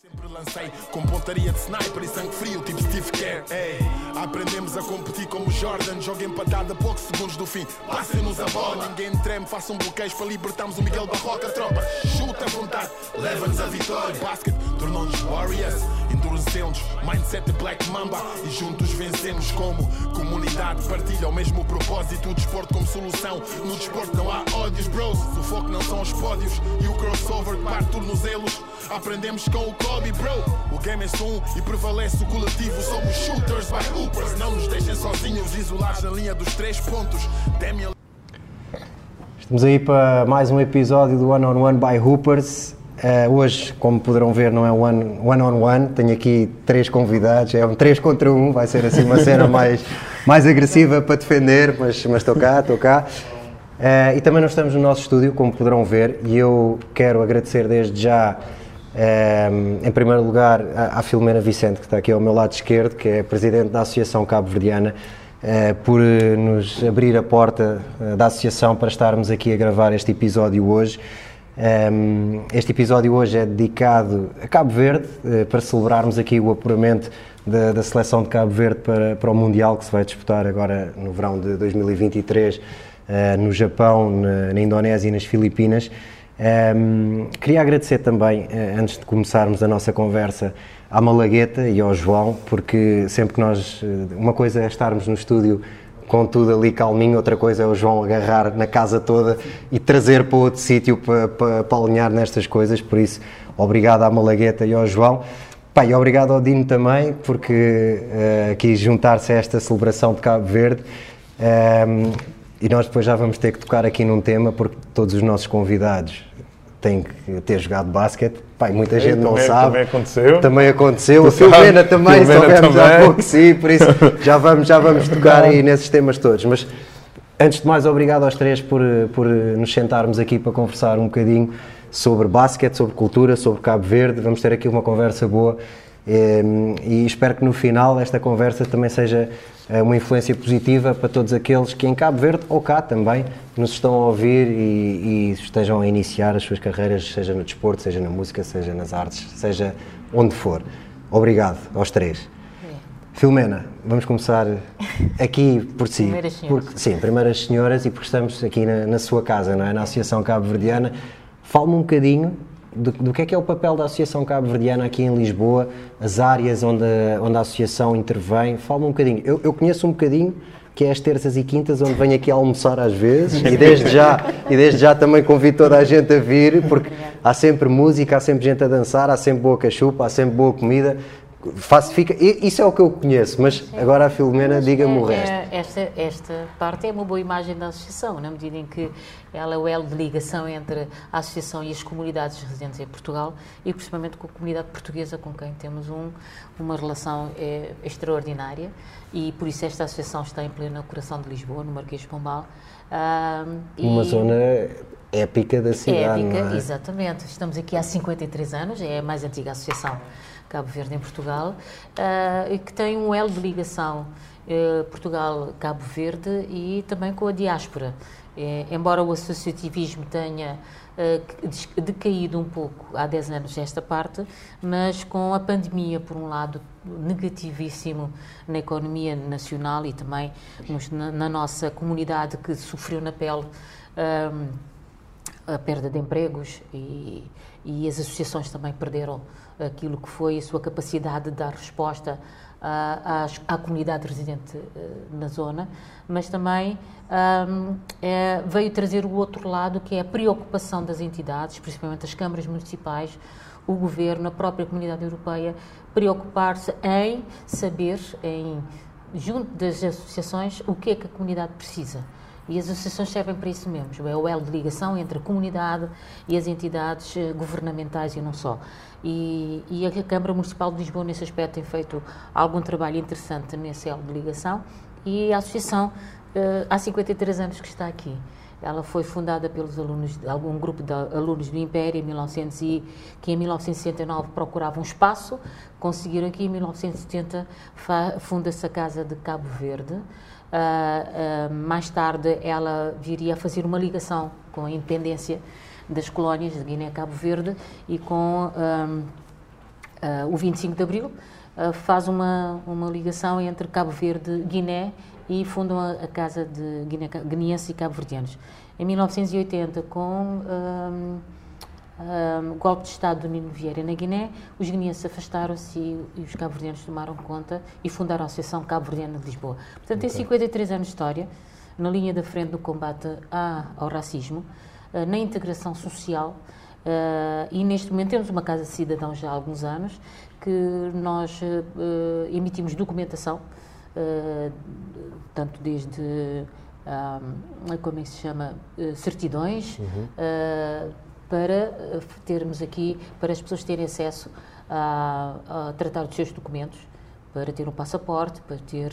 Sempre lancei com pontaria de sniper e sangue frio, tipo Steve Kerr. Aprendemos a competir como Jordan. Joga empatada a poucos segundos do fim. Passem-nos a bola, ninguém treme. Façam bloqueios para libertarmos o Miguel Barroca. Tropa, chuta à vontade, leva-nos a vitória. Basket tornou-nos Warriors, endurecemos. Mindset Black Mamba e juntos vencemos como comunidade. Partilha o mesmo propósito. O desporto como solução. No desporto não há ódios, bros. O foco não são os pódios e o crossover que parte tornozelos. Aprendemos com o Kobe, bro. O game é só um e prevalece o coletivo. Somos shooters by hoopers. Não nos deixem sozinhos, isolados na linha dos três pontos. Damian Estamos aí para mais um episódio do One on One by Hoopers. Eh, hoje, como poderão ver, não é one, one on one, tenho aqui três convidados, é um 3 contra 1, vai ser assim uma cena mais, mais agressiva para defender, mas, mas estou cá, estou cá. Eh, e também nós estamos no nosso estúdio, como poderão ver, e eu quero agradecer desde já, eh, em primeiro lugar, à, à Filomena Vicente, que está aqui ao meu lado esquerdo, que é presidente da Associação Cabo Verdiana, eh, por nos abrir a porta da associação para estarmos aqui a gravar este episódio hoje. Um, este episódio hoje é dedicado a Cabo Verde, eh, para celebrarmos aqui o apuramento da, da seleção de Cabo Verde para, para o Mundial que se vai disputar agora no verão de 2023 eh, no Japão, na, na Indonésia e nas Filipinas. Um, queria agradecer também, eh, antes de começarmos a nossa conversa, à Malagueta e ao João, porque sempre que nós. Uma coisa é estarmos no estúdio com tudo ali calminho, outra coisa é o João agarrar na casa toda e trazer para outro sítio para, para, para alinhar nestas coisas. Por isso, obrigado à Malagueta e ao João. Pá, e obrigado ao Dino também, porque eh, quis juntar-se a esta celebração de Cabo Verde. Ehm, e nós depois já vamos ter que tocar aqui num tema, porque todos os nossos convidados têm que ter jogado basquete. E muita gente não também- sabe. também aconteceu. Também aconteceu. Tu A Filomena também, Filomena soubemos há pouco sim, por isso já vamos, já vamos tocar aí nesses temas todos. Mas antes de mais, obrigado aos três por, por nos sentarmos aqui para conversar um bocadinho sobre basquete, sobre cultura, sobre Cabo Verde. Vamos ter aqui uma conversa boa e espero que no final esta conversa também seja eh, uma influência positiva para todos aqueles que em Cabo Verde ou cá também nos estão a ouvir e, e estejam a iniciar as suas carreiras, seja no desporto, seja na música, seja nas artes, seja onde for. Obrigado aos três. Filomena, vamos começar aqui por si. Primeiras senhoras. Porque, sim, primeiras senhoras e porque estamos aqui na, na sua casa, não é? na Associação Cabo Verdiana. Fale-me um bocadinho do, do que é que é o papel da Associação Cabo Verdiana aqui em Lisboa, as áreas onde, a- onde a Associação intervém. Fale-me um bocadinho. Eu, eu conheço um bocadinho que é as terças e quintas, onde venho aqui almoçar às vezes e desde já, e desde já também convido toda a gente a vir, porque há sempre música, há sempre gente a dançar, há sempre boa cachupa, há sempre boa comida. Faço, fica, i- isso é o que eu conheço, mas agora a Filomena, diga-me o É- resto. é- esta, esta parte é uma boa imagem da associação, na medida em que ela é o elo de ligação entre a associação e as comunidades residentes em Portugal e principalmente com a comunidade portuguesa com quem temos um, uma relação eh, extraordinária e por isso esta associação está em pleno coração de Lisboa, no Marquês de Pombal. Uma e- zona épica da é cidade, épica, é? exatamente. Estamos aqui há 53 anos, é a mais antiga associação Cabo Verde em Portugal, ah, e que tem um elo de ligação eh, Portugal-Cabo Verde e também com a diáspora. Eh, embora o associativismo tenha des- decaído um pouco há 10 anos esta parte, mas com a pandemia, por um lado, negativíssimo na economia nacional e também nos- na, na nossa comunidade que sofreu na pele ahm, a perda de empregos e, e as associações também perderam aquilo que foi a sua capacidade de dar resposta à, às- à comunidade residente eh, na zona, mas também ahm, é, veio trazer o outro lado, que é a preocupação das entidades, principalmente as câmaras municipais, o governo, a própria comunidade europeia, preocupar-se em saber, em, junto das associações, o que é que a comunidade precisa. E as associações servem para isso mesmo, é o elo de ligação entre a comunidade e as entidades eh, governamentais e não só. E, e a Câmara Municipal de Lisboa, nesse aspecto, tem feito algum trabalho interessante nesse elo de ligação e a associação, eh, há 53 anos que está aqui. Ela foi fundada pelos alunos, algum grupo de alunos do Império em 1900 e que em 1969 procuravam um espaço, conseguiram aqui em 1970 fa- funda-se a Casa de Cabo Verde. Ah, ah, mais tarde ela viria a fazer uma ligação com a independência das colónias de Guiné-Cabo Verde e com ah, o 25 de Abril, faz uma, uma ligação entre Cabo Verde Guiné e fundam a, a Casa de Guiné, Guineense e Cabo-Verdianos. Em 1980, com um, golpe de Estado do Nino Vieira na Guiné, os guineenses afastaram-se e, e, os cabo-verdianos tomaram conta e fundaram a Associação Cabo-Verdiana de Lisboa. Portanto, okay. tem 53 anos de história, na linha da frente do combate à, ao racismo, uh, na integração social, uh, e neste momento temos uma Casa de Cidadão já há alguns anos, que nós uh, emitimos documentação, tanto desde, como é que se chama, certidões, uhum para eh, termos aqui, para as pessoas terem acesso a, a tratar dos seus documentos, para ter um passaporte, para ter...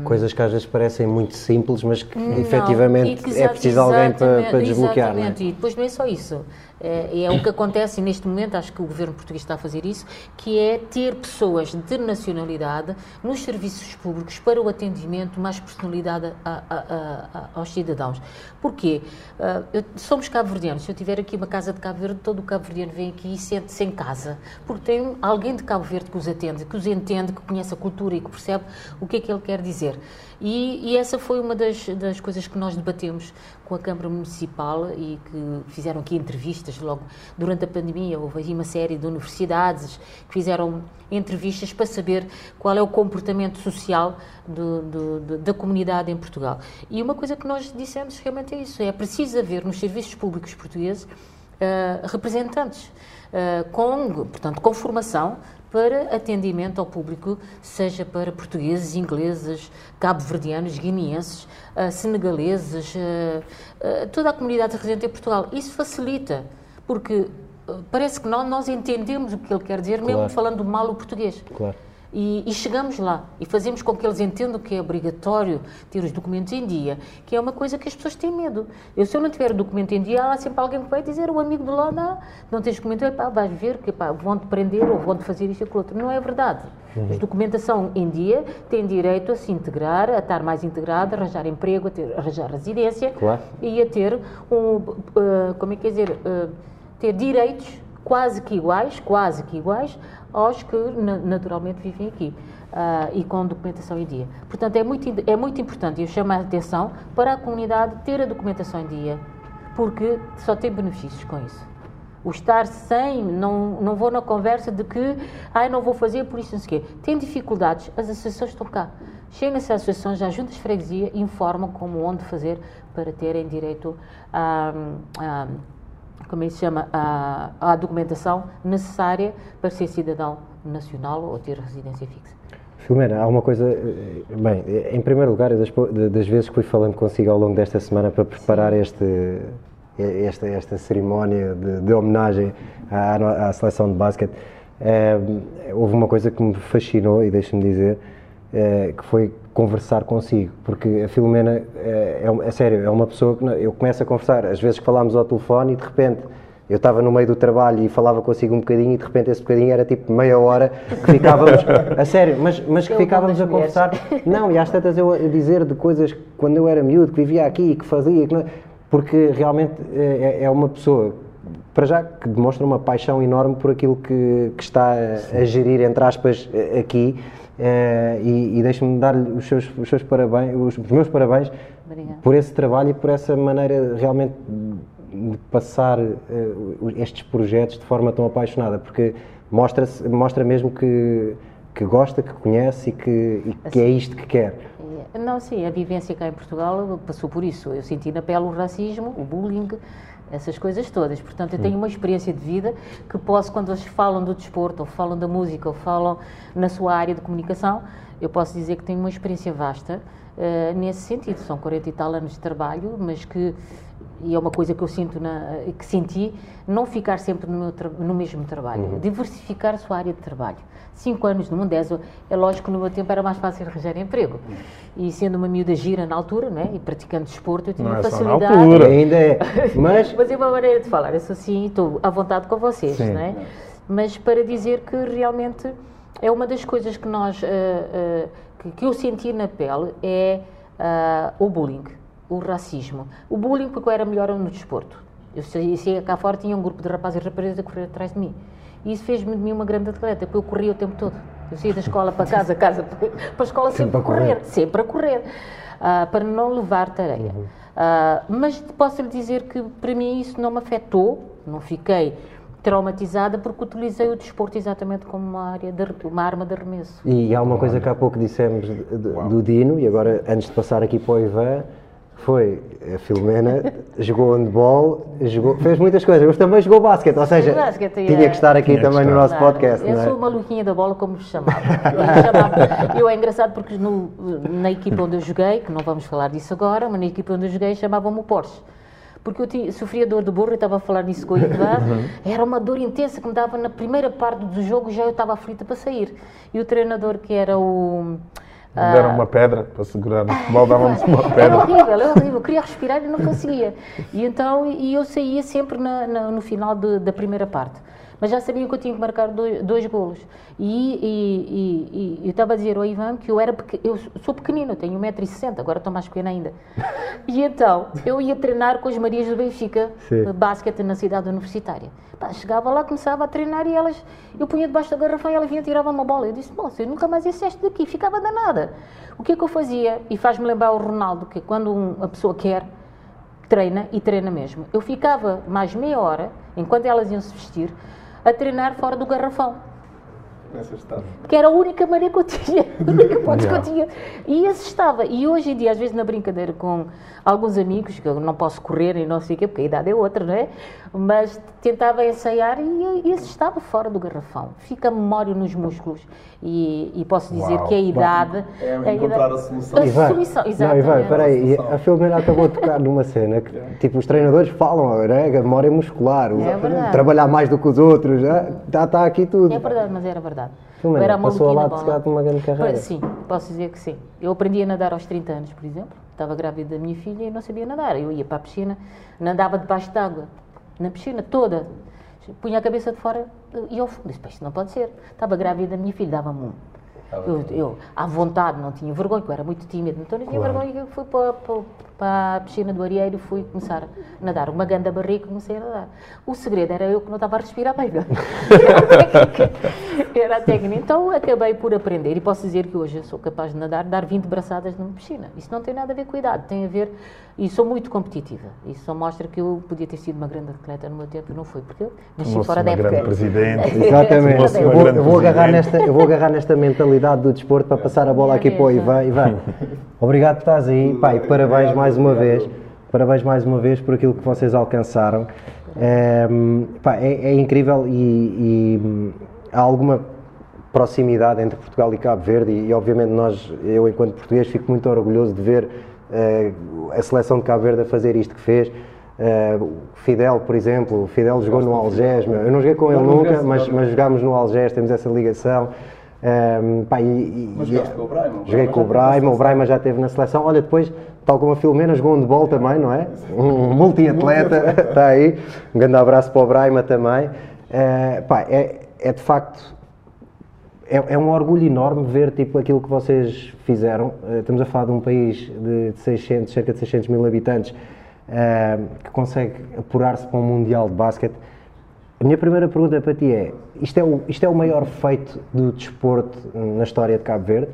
Um... Coisas que às vezes parecem muito simples, mas que não, efetivamente é preciso alguém para, para desbloquear. Exatamente, não é? e depois não é só isso. É, é, o que acontece neste momento, acho que o governo português está a fazer isso, que é ter pessoas de nacionalidade nos serviços públicos para o atendimento mais personalidade a, a, a, aos cidadãos. Porquê? Uh, somos cabo-verdianos. Se eu tiver aqui uma casa de Cabo Verde, todo o cabo-verdiano vem aqui e sente-se em casa, porque tem alguém de Cabo Verde que os atende, que os entende, que conhece a cultura e que percebe o que é que ele quer dizer. E, e, essa foi uma das, das coisas que nós debatemos com a Câmara Municipal e que fizeram aqui entrevistas logo durante a pandemia. Houve aí uma série de universidades que fizeram entrevistas para saber qual é o comportamento social do, do, do, da comunidade em Portugal. E uma coisa que nós dissemos realmente é isso: é preciso haver nos serviços públicos portugueses uh, representantes. Uh, com, portanto, com formação para atendimento ao público, seja para portugueses, ingleses, cabo-verdianos, guineenses, uh, senegaleses, uh, uh, toda a comunidade residente em Portugal. Isso facilita, porque parece que nós, nós entendemos o que ele quer dizer, claro. mesmo falando mal o português. Claro. E, e, chegamos lá e fazemos com que eles entendam que é obrigatório ter os documentos em dia, que é uma coisa que as pessoas têm medo. Eu, se eu não tiver o documento em dia, há sempre alguém que vai dizer, o amigo de lá, não, não tens documento, pá, vais ver que vão-te prender ou vão-te fazer isto e aquilo outro. Não é verdade. Uhum. A documentação em dia tem direito a se integrar, a estar mais integrada, a arranjar emprego, a ter, arranjar residência claro. e a ter um, uh, como é que quer dizer, uh, ter direitos quase que iguais, quase que iguais aos que naturalmente vivem aqui uh, e com documentação em dia. Portanto, é muito, é muito importante, eu chamo a atenção para a comunidade ter a documentação em dia, porque só tem benefícios com isso. O estar sem, não, não vou na conversa de que, ai, não vou fazer por isso, não sei o quê. Tem dificuldades, as associações estão cá. Chegam-se às associações, às juntas de freguesia, informam como onde fazer para terem direito a, a como é que se chama, a, a documentação necessária para ser cidadão nacional ou ter residência fixa. Filomena, há uma coisa. Eh, bem, em primeiro lugar, das, das vezes que fui falando consigo ao longo desta semana para preparar este, esta, esta cerimónia de, de homenagem à, à, seleção de basquete, é, houve uma coisa que me fascinou, e deixe-me dizer, é, que foi conversar consigo, porque a Filomena é, é, é, sério, é uma pessoa que eu começo a conversar, às vezes que falámos ao telefone e de repente eu estava no meio do trabalho e falava consigo um bocadinho e de repente esse bocadinho era tipo meia hora que ficávamos, a sério, mas, mas que ficávamos a conversar. Não, e às tantas eu a dizer de coisas quando eu era miúdo, que vivia aqui e que fazia, que não, porque realmente é, é, uma pessoa, para já, que demonstra uma paixão enorme por aquilo que, que está a, a gerir, entre aspas, aqui. Uh, e, e deixe-me dar-lhe os seus, os seus parabéns, os, os meus parabéns Obrigada. por esse trabalho e por essa maneira realmente de passar uh, estes projetos de forma tão apaixonada, porque mostra, mostra mesmo que, que gosta, que conhece e que, e que é isto que quer. Não, sim, a vivência cá em Portugal passou por isso. Eu senti na pele o racismo, o bullying, essas coisas todas. Portanto, eu tenho uma experiência de vida que posso, quando eles falam do desporto, ou falam da música, ou falam na sua área de comunicação, eu posso dizer que tenho uma experiência vasta uh, nesse sentido. São 40 e tal anos de trabalho, mas que e é uma coisa que eu sinto na, que senti, não ficar sempre no, meu, no mesmo trabalho, uhum. diversificar a sua área de trabalho. Cinco anos no Mundeso, é lógico que no meu tempo era mais fácil arranjar emprego. E sendo uma miúda gira na altura, né, e praticando desporto, eu tinha não é facilidade. Só na altura. Ainda é. Mas... mas é uma maneira de falar, eu sou assim, estou à vontade com vocês, Sim. né? Mas para dizer que realmente é uma das coisas que nós, uh, uh, que, que, eu senti na pele é uh, o bullying o racismo. O bullying, porque eu era melhor no desporto. Eu saía cá fora, tinha um grupo de rapazes e raparigas a correr atrás de mim. E isso fez-me de mim uma grande atleta, porque eu corria o tempo todo. Eu saía da escola para casa, casa para a escola sempre, sempre a correr, correr, sempre a correr, uh, para não levar tareia. Uhum. Uh, mas posso lhe dizer que para mim isso não me afetou, não fiquei traumatizada porque utilizei o desporto exatamente como uma área de, uma arma de arremesso. E há uma coisa que há pouco dissemos do Dino, e agora antes de passar aqui para o Ivan, foi a Filomena, jogou handball, jogou, fez muitas coisas, mas também jogou basquete, ou seja, basquete, tinha é, que estar aqui também no nosso podcast. Eu é? sou maluquinha da bola, como me chamava. Eu, chamava, eu é engraçado porque no, na equipa onde eu joguei, que não vamos falar disso agora, mas na equipa onde eu joguei chamavam-me o Porsche porque eu tinha, sofria dor de burro e estava a falar nisso com o Ivan. Uhum. Era uma dor intensa que me dava na primeira parte do jogo, já eu estava aflita para sair. E o treinador, que era o. Uh, deram uma pedra para segurar no futebol, davam-nos uma pedra. Era horrível, era horrível. Eu queria respirar e não conseguia. E então e eu saía sempre na, na, no final de, da primeira parte mas já sabiam que eu tinha que marcar dois, dois golos. E, e, e, eu estava a dizer ao Ivan que eu era eu sou pequenino, tenho 1,60m, agora estou mais pequena ainda. E então eu ia treinar com as Marias do Benfica, Sim. basquete na cidade universitária. Pá, chegava lá, começava a treinar e elas, eu punha debaixo da garrafa e ela vinha tirar uma bola. Eu disse, moça, eu nunca mais ia este daqui, ficava danada. O que é que eu fazia? E faz-me lembrar o Ronaldo, que quando uma pessoa quer, treina e treina mesmo. Eu ficava mais meia hora, enquanto elas iam se vestir, a treinar fora do garrafão. Que era a única maneira que eu tinha, a única ponte que eu tinha. E assustava. E hoje em dia, às vezes na brincadeira com alguns amigos, que eu não posso correr e não sei o quê, porque a idade é outra, não é? Mas tentava ensaiar e, e assustava fora do garrafão. Fica a memória nos músculos. E, e posso dizer Uau. que a idade. É a encontrar idade, a solução. A Ivan, solução, exatamente. Não, Ivan, peraí, a Filomena acabou de tocar numa cena que, tipo, os treinadores falam, é? a memória muscular, é trabalhar mais do que os outros, está, está aqui tudo. É verdade, mas era verdade. Filomena, era passou ao lado de uma grande carreira. Sim, posso dizer que sim. Eu aprendi a nadar aos 30 anos, por exemplo estava grávida da minha filha e não sabia nadar. Eu ia para a piscina, nadava debaixo d'água, na piscina toda. Punha a cabeça de fora e ao fundo. Disse, isto não pode ser. Estava grávida da minha filha, dava-me um. Eu, eu, à vontade, não tinha vergonha, porque eu era muito tímida, então não tinha claro. vergonha. Eu fui para, para, para, a piscina do Arieiro fui começar a nadar. Uma ganda barriga comecei a nadar. O segredo era eu que não estava a respirar bem. Era a técnica. A. Então acabei por aprender e posso dizer que hoje eu sou capaz de nadar, dar 20 braçadas numa piscina. Isso não tem nada a ver com idade, tem a ver. E sou muito competitiva. Isso só mostra que eu podia ter sido uma grande atleta no meu tempo, não foi, porque eu nasci fora da época. grande presidente. Exatamente. eu, vou, eu, vou agarrar nesta, eu vou agarrar nesta mentalidade do desporto para passar a bola aqui para o Ivan. Ivan, obrigado por estás aí. Pai, parabéns mais uma vez. Parabéns mais uma vez por aquilo que vocês alcançaram. É, pá, é, é incrível e, e, há alguma proximidade entre Portugal e Cabo Verde e, e, obviamente nós, eu enquanto português, fico muito orgulhoso de ver a seleção de Cabo Verde a fazer isto que fez. Uh, Fidel, por exemplo, o Fidel jogou no Algés, eu não joguei com ele nunca, mas, mas jogámos no Algés, temos essa ligação. Um, pá, e, e, Mas jogaste com o Braima? Joguei com o Braima, o Braima já esteve na seleção. Olha, depois, tal como a Filomena, jogou um de bola também, não é? Um multi-atleta, está aí. Um grande abraço para o Braima também. Uh, pá, é, é de facto é, é, um orgulho enorme ver tipo, aquilo que vocês fizeram. Uh, estamos a falar de um país de 600, cerca de 600 mil habitantes uh, que consegue apurar-se para um Mundial de Basquete. A minha primeira pergunta para ti é: isto é o, isto é o maior feito do desporto na história de Cabo Verde?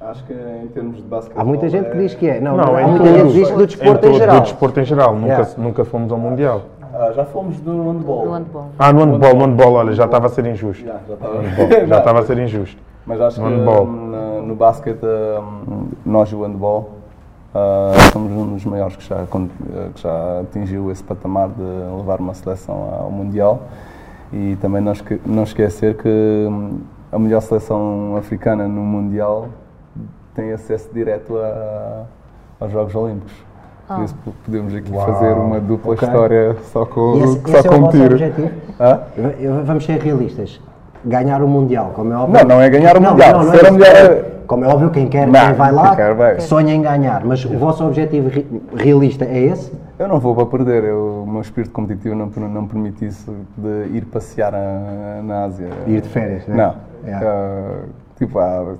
Acho que em termos de basquete. Há muita gente que diz que é. Não, não, há muita gente que diz do desporto em, em geral. Do desporto em geral, nunca, yeah. nunca fomos ao Mundial. Ah, já fomos do handball. Do handball. Ah, no handball, no handball, olha, já estava a ser injusto. Já, já estava. a ser injusto. Mas acho no que handball. no, no basquete, nós o handball, Uh, somos um dos maiores que já, que já atingiu esse patamar de levar uma seleção ao Mundial e também não, esque não esquecer que hum, a melhor seleção africana no Mundial tem acesso direto a, aos Jogos Olímpicos. Por ah. isso podemos aqui Uau. fazer uma dupla okay. história só com, esse, só esse com é um tiro. Ah? Vamos ser realistas. Ganhar o Mundial, como é óbvio. Não, não é ganhar o não, Mundial. Não, não, Ser é, melhor... Como é óbvio, quem quer, não, quem vai lá, quer, sonha em ganhar. Mas o vosso objetivo realista é esse? Eu não vou para perder. Eu, o meu espírito competitivo não, não permite isso de ir passear a, na Ásia. Ir de férias, né? Não. Yeah. Uh, tipo, ah,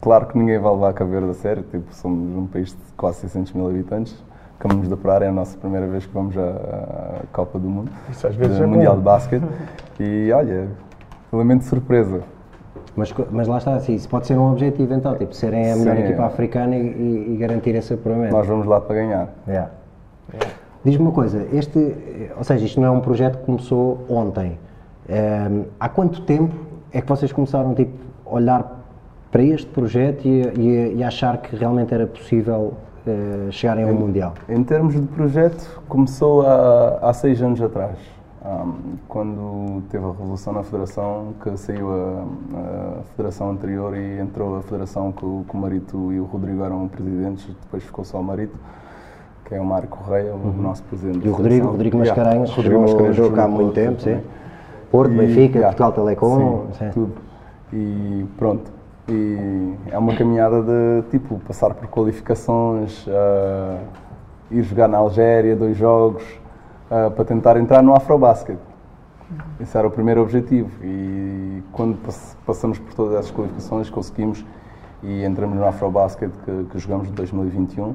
claro que ninguém vai levar a Verde a sério. Tipo, somos um país de quase 600 mil habitantes. Acabamos de operar, é a nossa primeira vez que vamos à Copa do Mundo. Isso às vezes é Mundial bom. de Basquete. E olha, elemento de surpresa. Mas, mas lá está, assim, isso pode ser um objetivo então, tipo, serem a melhor Sim, equipa é. africana e, e- garantir esse apuramento. Nós vamos lá para ganhar. Yeah. Diz-me uma coisa, este, ou seja, isto não é um projeto que começou ontem. Ehm, há quanto tempo é que vocês começaram tipo, a olhar para este projeto e, a- e e achar que realmente era possível chegarem ao Mundial? Em termos de projeto, começou há, há seis anos atrás, quando teve a revolução na Federação, que saiu a, a Federação anterior e entrou a Federação que o, que o Marito e o Rodrigo eram presidentes, depois ficou só o Marito, que é o Mário Correia, o nosso presidente. Uhum. E o Rodrigo. Rodrigo Yeah, Mascarenhas, Rodrigo jogou, Mascarenhas jogou cá há muito tempo, sim. Porto, E- Benfica, yeah, Portugal Telecom, sim, sim. tudo. E pronto. E é uma caminhada de tipo passar por qualificações, ah, ir jogar na Algéria dois jogos ah, para tentar entrar no Afrobasket. Esse era o primeiro objetivo e quando pass- passamos por todas essas qualificações conseguimos e entramos no Afrobasket que, que jogamos de 2021.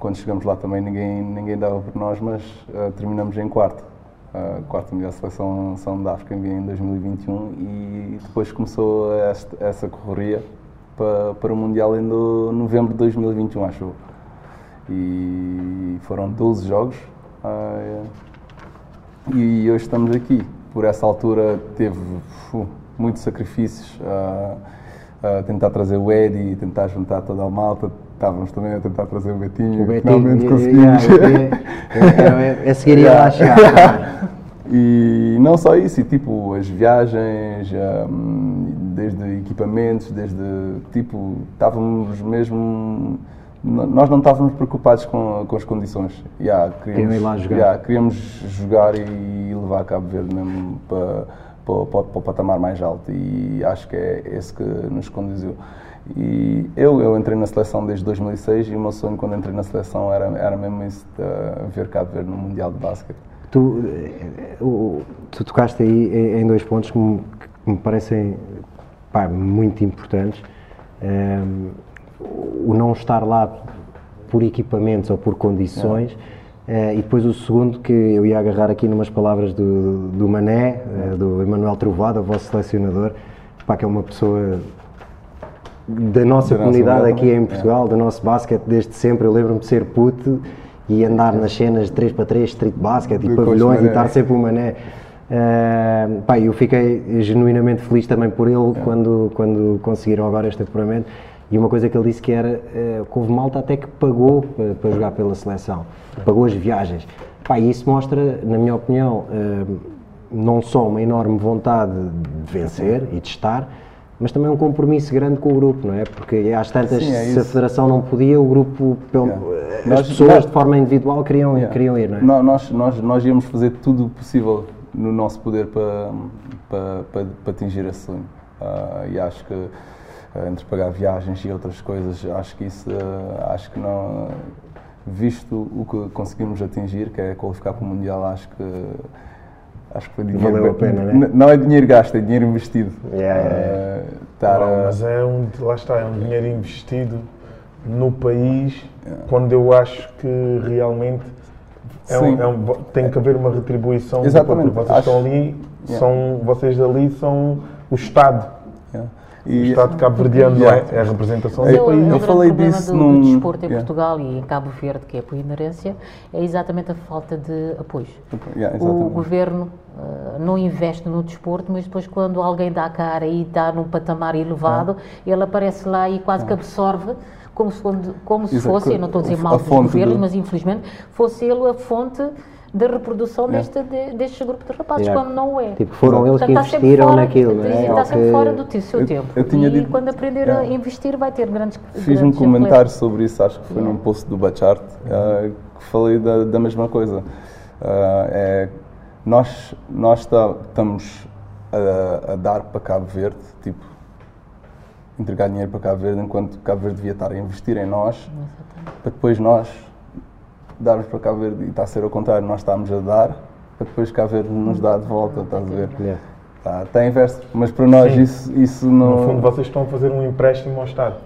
Quando chegamos lá também ninguém, ninguém dava por nós, mas ah, terminamos em quarto. A quarta melhor seleção seleção da África em 2021 e depois começou esta- essa correria para, para o Mundial em no- novembro de 2021, acho. E foram 12 jogos. ah, e hoje estamos aqui. Por essa altura teve fu, muitos sacrifícios a, a tentar trazer o Eddie, tentar juntar toda a malta. Estávamos também a tentar trazer o Betinho. O Betinho, Finalmente conseguimos. yeah, eu seguiria lá a chegar. E não só isso, e tipo as viagens, hum, desde equipamentos, desde tipo, estávamos mesmo. Nós não estávamos preocupados com, com as condições. Yeah, Queriam ir lá jogar. yeah, queríamos jogar e levar Cabo Verde mesmo para, para, para, para o patamar mais alto e acho que é esse que nos conduziu. E eu, eu entrei na seleção desde 2006 e o meu sonho quando entrei na seleção era, era mesmo isso, de ver Cabo Verde no Mundial de Basquete. Tu, eh, tu tocaste aí em- dois pontos que me, que me parecem pá, muito importantes. Ehm, o não estar lá por equipamentos ou por condições. Eh, e depois o segundo, que eu ia agarrar aqui numas palavras do, do Mané, eh, do Emanuel Trovado, o vosso selecionador, pá, que é uma pessoa da nossa Da nossa comunidade comunidade aqui em também, Portugal, do nosso basquete desde sempre. Eu lembro-me de ser puto e andar nas cenas de 3x3, street basket e pavilhões e estar sempre o mané. Uh, pá, eu fiquei genuinamente feliz também por ele quando, quando conseguiram agora este apuramento. E uma coisa que ele disse que era uh, que houve malta até que pagou para, para jogar pela seleção, pagou as viagens. Pá, e isso mostra, na minha opinião, uh, não só uma enorme vontade de vencer e de estar, mas também um compromisso grande com o grupo, não é? Porque às tantas, Sim, é se a federação não podia, o grupo, pelo- Yeah. as Nós- pessoas nós- de forma individual queriam, Yeah. queriam ir, não é? Nó- Nós, nós, nós íamos fazer tudo o possível no nosso poder para, para, para, para atingir esse sonho. Ah, e acho que ah, entre pagar viagens e outras coisas, acho que isso, ah, acho que não, visto o que conseguimos atingir, que é qualificar para o Mundial, acho que acho que foi dinheiro. Valeu a pena, né? Não é dinheiro gasto, é dinheiro investido. Yeah, yeah, yeah. Ah, estar a- mas é um, lá está, é um dinheiro investido no país quando eu acho que realmente é um- é um- tem que haver uma retribuição. Exatamente. Porque vocês Acho- estão ali, Yeah. são, vocês ali são o Estado. Yeah. O Estado cabo-verdiano não Yeah. é? É a representação do é país. é o Eu grande falei problema disso do, num- do desporto em Yeah. Portugal e em Cabo Verde, que é por inerência, é exatamente a falta de apoio. Yeah, o governo ah, não investe no desporto, mas depois quando alguém dá a cara e está num patamar elevado, ele aparece lá e quase que absorve como se, como se Exato. fosse, eu não estou a dizer mal dos governos, do- mas infelizmente fosse ele a fonte da reprodução deste, de, deste grupo de rapazes, Yeah. quando não é. Tipo, foram eles que está sempre investiram fora- naquilo, não é? Está sempre que- fora do teu- seu Eu- tempo. eu tinha e dito- quando aprender Yeah. a investir vai ter grandes Fiz um grandes comentário reflexos. sobre isso, acho que foi num post do Bachart, eh, que falei da, da mesma coisa. Ah, é, nós nós tá- estamos a, a dar para Cabo Verde, tipo, entregar dinheiro para Cabo Verde, enquanto Cabo Verde devia estar a investir em nós, para depois nós darmos para Cabo Verde, e está a ser ao contrário, nós estamos a dar, para depois Cabo Verde nos dar de volta, estás a ver? Yeah. Está, está inverso, mas para nós Sim. isso, isso não... No fundo, vocês estão a fazer um empréstimo ao Estado.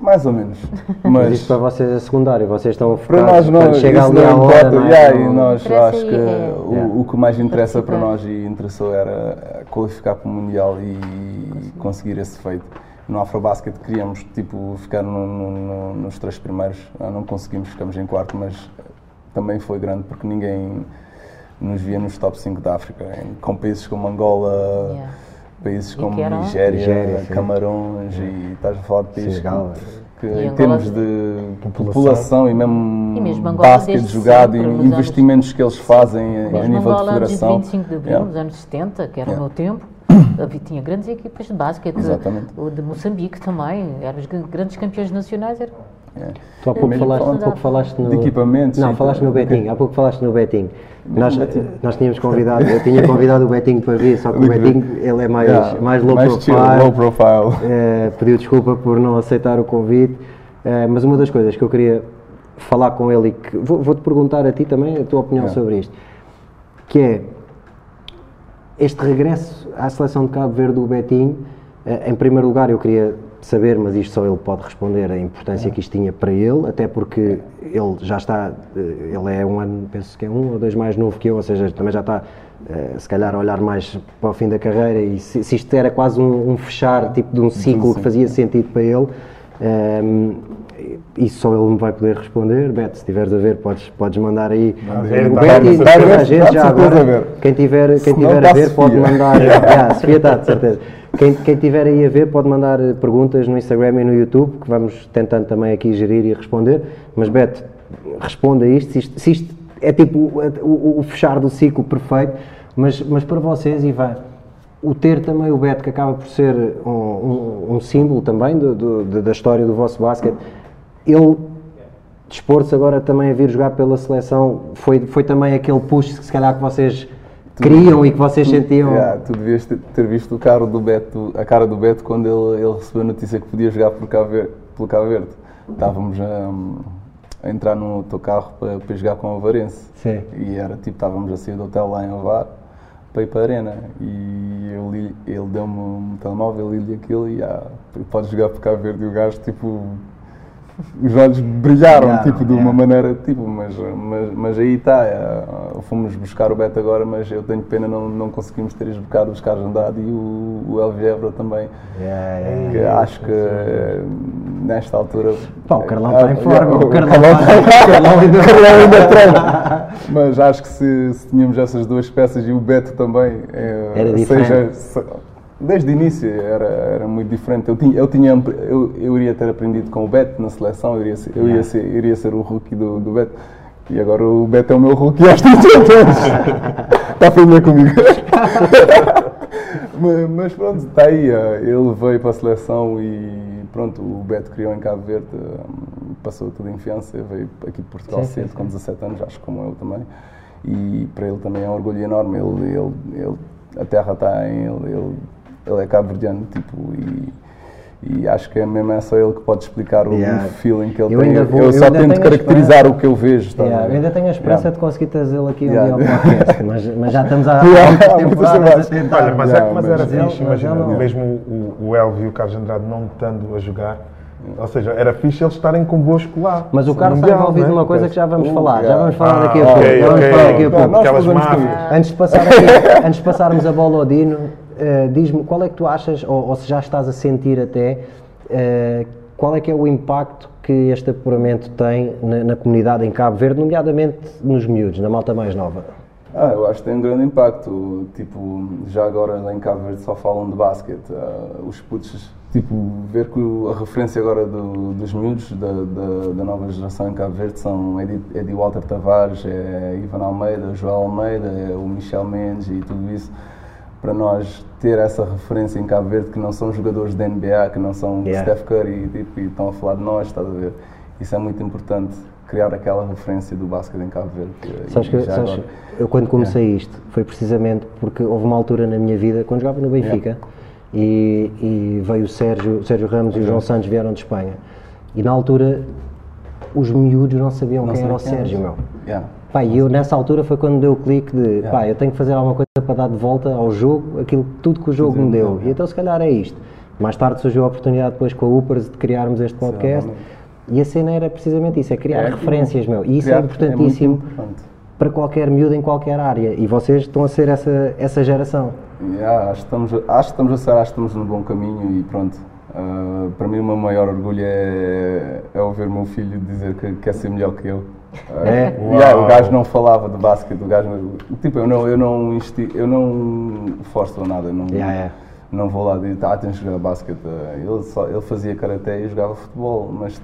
Mais ou menos. Mas Mas isto para vocês é secundário, vocês estão para focados, nós não, quando chega isso ali não hora, importa. não é? Yeah, e Não- nós Interessa acho que é- o, Yeah. o que mais interessa para nós e interessou era qualificar para o Mundial e conseguir esse feito. No Afrobasket queríamos tipo, ficar no- no- no- nos três primeiros, Ah, não conseguimos, ficamos em quarto, mas também foi grande porque ninguém nos via nos top 5 da África, em- com países como Angola, Yeah. países E como que? Nigéria, Nigéria, sim. Camarões e estás a falar de países Senegal. que, E em Angola- termos de População. população, e mesmo, E mesmo Angola basquete jogado e investimentos que eles fazem a- nível de Angola antes de federação. 25 de Abril, Yeah. nos anos 70, que era Yeah. o meu tempo, tinha grandes equipas de basquete. Exatamente. O de Moçambique também, eram os gr- grandes campeões nacionais. Era, Yeah. Tu há pouco falaste, há falando pouco falaste no... de equipamentos Não, falaste no Betinho, há pouco falaste no Betinho. Nós, nós tínhamos convidado, eu tinha convidado o Betinho para vir, só que o Betinho, ele é mais, Yeah. mais low Mais chill, profile. low profile. Eh, pediu desculpa por não aceitar o convite, eh, mas uma das coisas que eu queria falar com ele e que vou- vou-te perguntar a ti também a tua opinião Yeah. sobre isto, que é este regresso à seleção de Cabo Verde do Betinho, eh, em primeiro lugar eu queria saber, mas isto só ele pode responder, a importância que isto tinha para ele, até porque ele já está, eh, ele é um ano, penso que é um ou dois mais novo que eu, ou seja, também já está eh, se calhar a olhar mais para o fim da carreira e se, se isto era quase um, um fechar, tipo de um ciclo que fazia sentido para ele, ehm, isso só ele me vai poder responder. Beto, se estiveres a ver, podes, podes mandar aí. ver, o tá Beto e tá toda a gente tá já agora. Quem tiver, quem tiver tá a ver, pode mandar. Yeah, Sofia está, de certeza. Quem, quem tiver aí a ver, pode mandar perguntas no Instagram e no YouTube, que vamos tentando também aqui gerir e responder. Mas Beto, responda isto. Se isto, se isto é tipo o, o- o fechar do ciclo perfeito, mas, mas para vocês, Ivan, o ter também o Beto, que acaba por ser um, um- um símbolo também do- do- da- da história do vosso basquete, ele dispor-se agora também a vir jogar pela seleção, foi, foi também aquele push que se calhar que vocês queriam e que vocês sentiam. Yeah, tu devias ter, ter visto o carro do Beto, a cara do Beto quando ele, ele recebeu a notícia que podia jogar por Cabo Verde, pelo Cabo Verde. Estávamos a, a entrar no teu carro para, para jogar com o Varense. Sim. E era tipo, estávamos a sair do hotel lá em Ovar para ir para a arena. E eu li- ele deu-me um telemóvel, li-lhe aquilo e ah, podes jogar por Cabo Verde. E o gajo, tipo, os olhos brilharam, tipo, de uma yeah. maneira, tipo, mas, mas, mas aí está, é, fomos buscar o Beto agora, mas eu tenho pena não, não conseguimos ter esbocado os carros andado e o, o El Viebra também, Yeah, que acho que nesta altura... Pá, o Carlão está em forma, yeah, o Carlão está- está- o Carlão ainda- Carlão ainda treina. Mas acho que se, se tínhamos essas duas peças e o Beto também, Era seja, se- desde o início era, era muito diferente. Eu, tinha, eu, tinha, eu, eu iria ter aprendido com o Beto na seleção, eu iria ser, eu iria ser, iria ser o rookie do, do Beto. E agora o Beto é o meu rookie às 30 anos. Está a filmar comigo. mas, mas pronto, está aí. eh, Ele veio para a seleção e pronto, o Beto criou em Cabo Verde, eh, passou toda a infância, veio aqui de Portugal Sim, sim, cedo, sim. com 17 anos, acho como eu também. E para ele também é um orgulho enorme. Ele, ele, ele, a terra está em ele, ele, ele é cabo-verdiano, tipo, e, e acho que é mesmo é só ele que pode explicar o, Yeah. feeling que ele Eu tem. ainda Eu, vou- eu só ainda tento caracterizar o que eu vejo. a Yeah, eu ainda tenho a esperança Yeah. de conseguir trazê-lo aqui um Yeah. dia ao podcast, mas, mas já estamos há Yeah, temporadas a tentar. Olha, mas, Yeah, é, mas mas era ele- fixe, mas imagina, não. mesmo o, o Elvio e o Carlos Andrade não estando a jogar, ou seja, era fixe eles estarem convosco lá. Mas o Carlos está envolvido né? numa coisa que já vamos Uh, falar, já vamos falar Ah, daqui a ok, pouco. já vamos ok. falar daqui a Não, pouco. Aquelas máfias. Antes de, passar aqui- antes de passarmos a bola ao Dino, eh, diz-me qual é que tu achas, ou, ou se já estás a sentir até, eh, qual é que é o impacto que este apuramento tem na, na comunidade em Cabo Verde, nomeadamente nos miúdos, na malta mais nova? Ah, eu acho que tem um grande impacto. Tipo, já agora lá em Cabo Verde só falam de basquete. Ah, os putos, tipo, ver que a referência agora do- dos miúdos da, da, da nova geração em Cabo Verde são Eddie, Walter Tavares, é Ivan Almeida, Joel Almeida, é o Michel Mendes e tudo isso. Para nós ter essa referência em Cabo Verde, que não são jogadores da NBA, que não são Yeah. Steph Curry tipo, e estão a falar de nós, estás a ver? Isso é muito importante, criar aquela referência do basquete em Cabo Verde. E Sabes que, sabes, agora- eu quando comecei isto foi precisamente porque houve uma altura na minha vida, quando jogava no Benfica, e, e veio o Sérgio, Sérgio Ramos e o João Santos vieram de Espanha. E na altura os miúdos não sabiam Não quem era o. Sérgio, meu. Yeah. Pá, e eu nessa altura foi quando deu o clique de pá, eu tenho que fazer alguma coisa para dar de volta ao jogo aquilo tudo que o jogo me deu. E então se calhar é isto. Mais tarde surgiu a oportunidade depois com a Upers de criarmos este podcast. E a cena era precisamente isso, é criar É, referências, meu. E isso criar- é importantíssimo importante. para qualquer miúdo em qualquer área. E vocês estão a ser essa, essa geração. Yeah, acho, que estamos, acho que estamos a ser, acho que estamos no bom caminho e pronto. Ah, para mim o meu maior orgulho é, é ouvir o meu filho dizer que quer ser melhor que eu. É? yeah, o gajo não falava de basquete, o gajo tipo, eu não, eu não, insti, eu não forço nada, não, Yeah, yeah. não vou lá dizer, ah, tens de jogar basquete. Ele, só, ele fazia karaté e jogava futebol, mas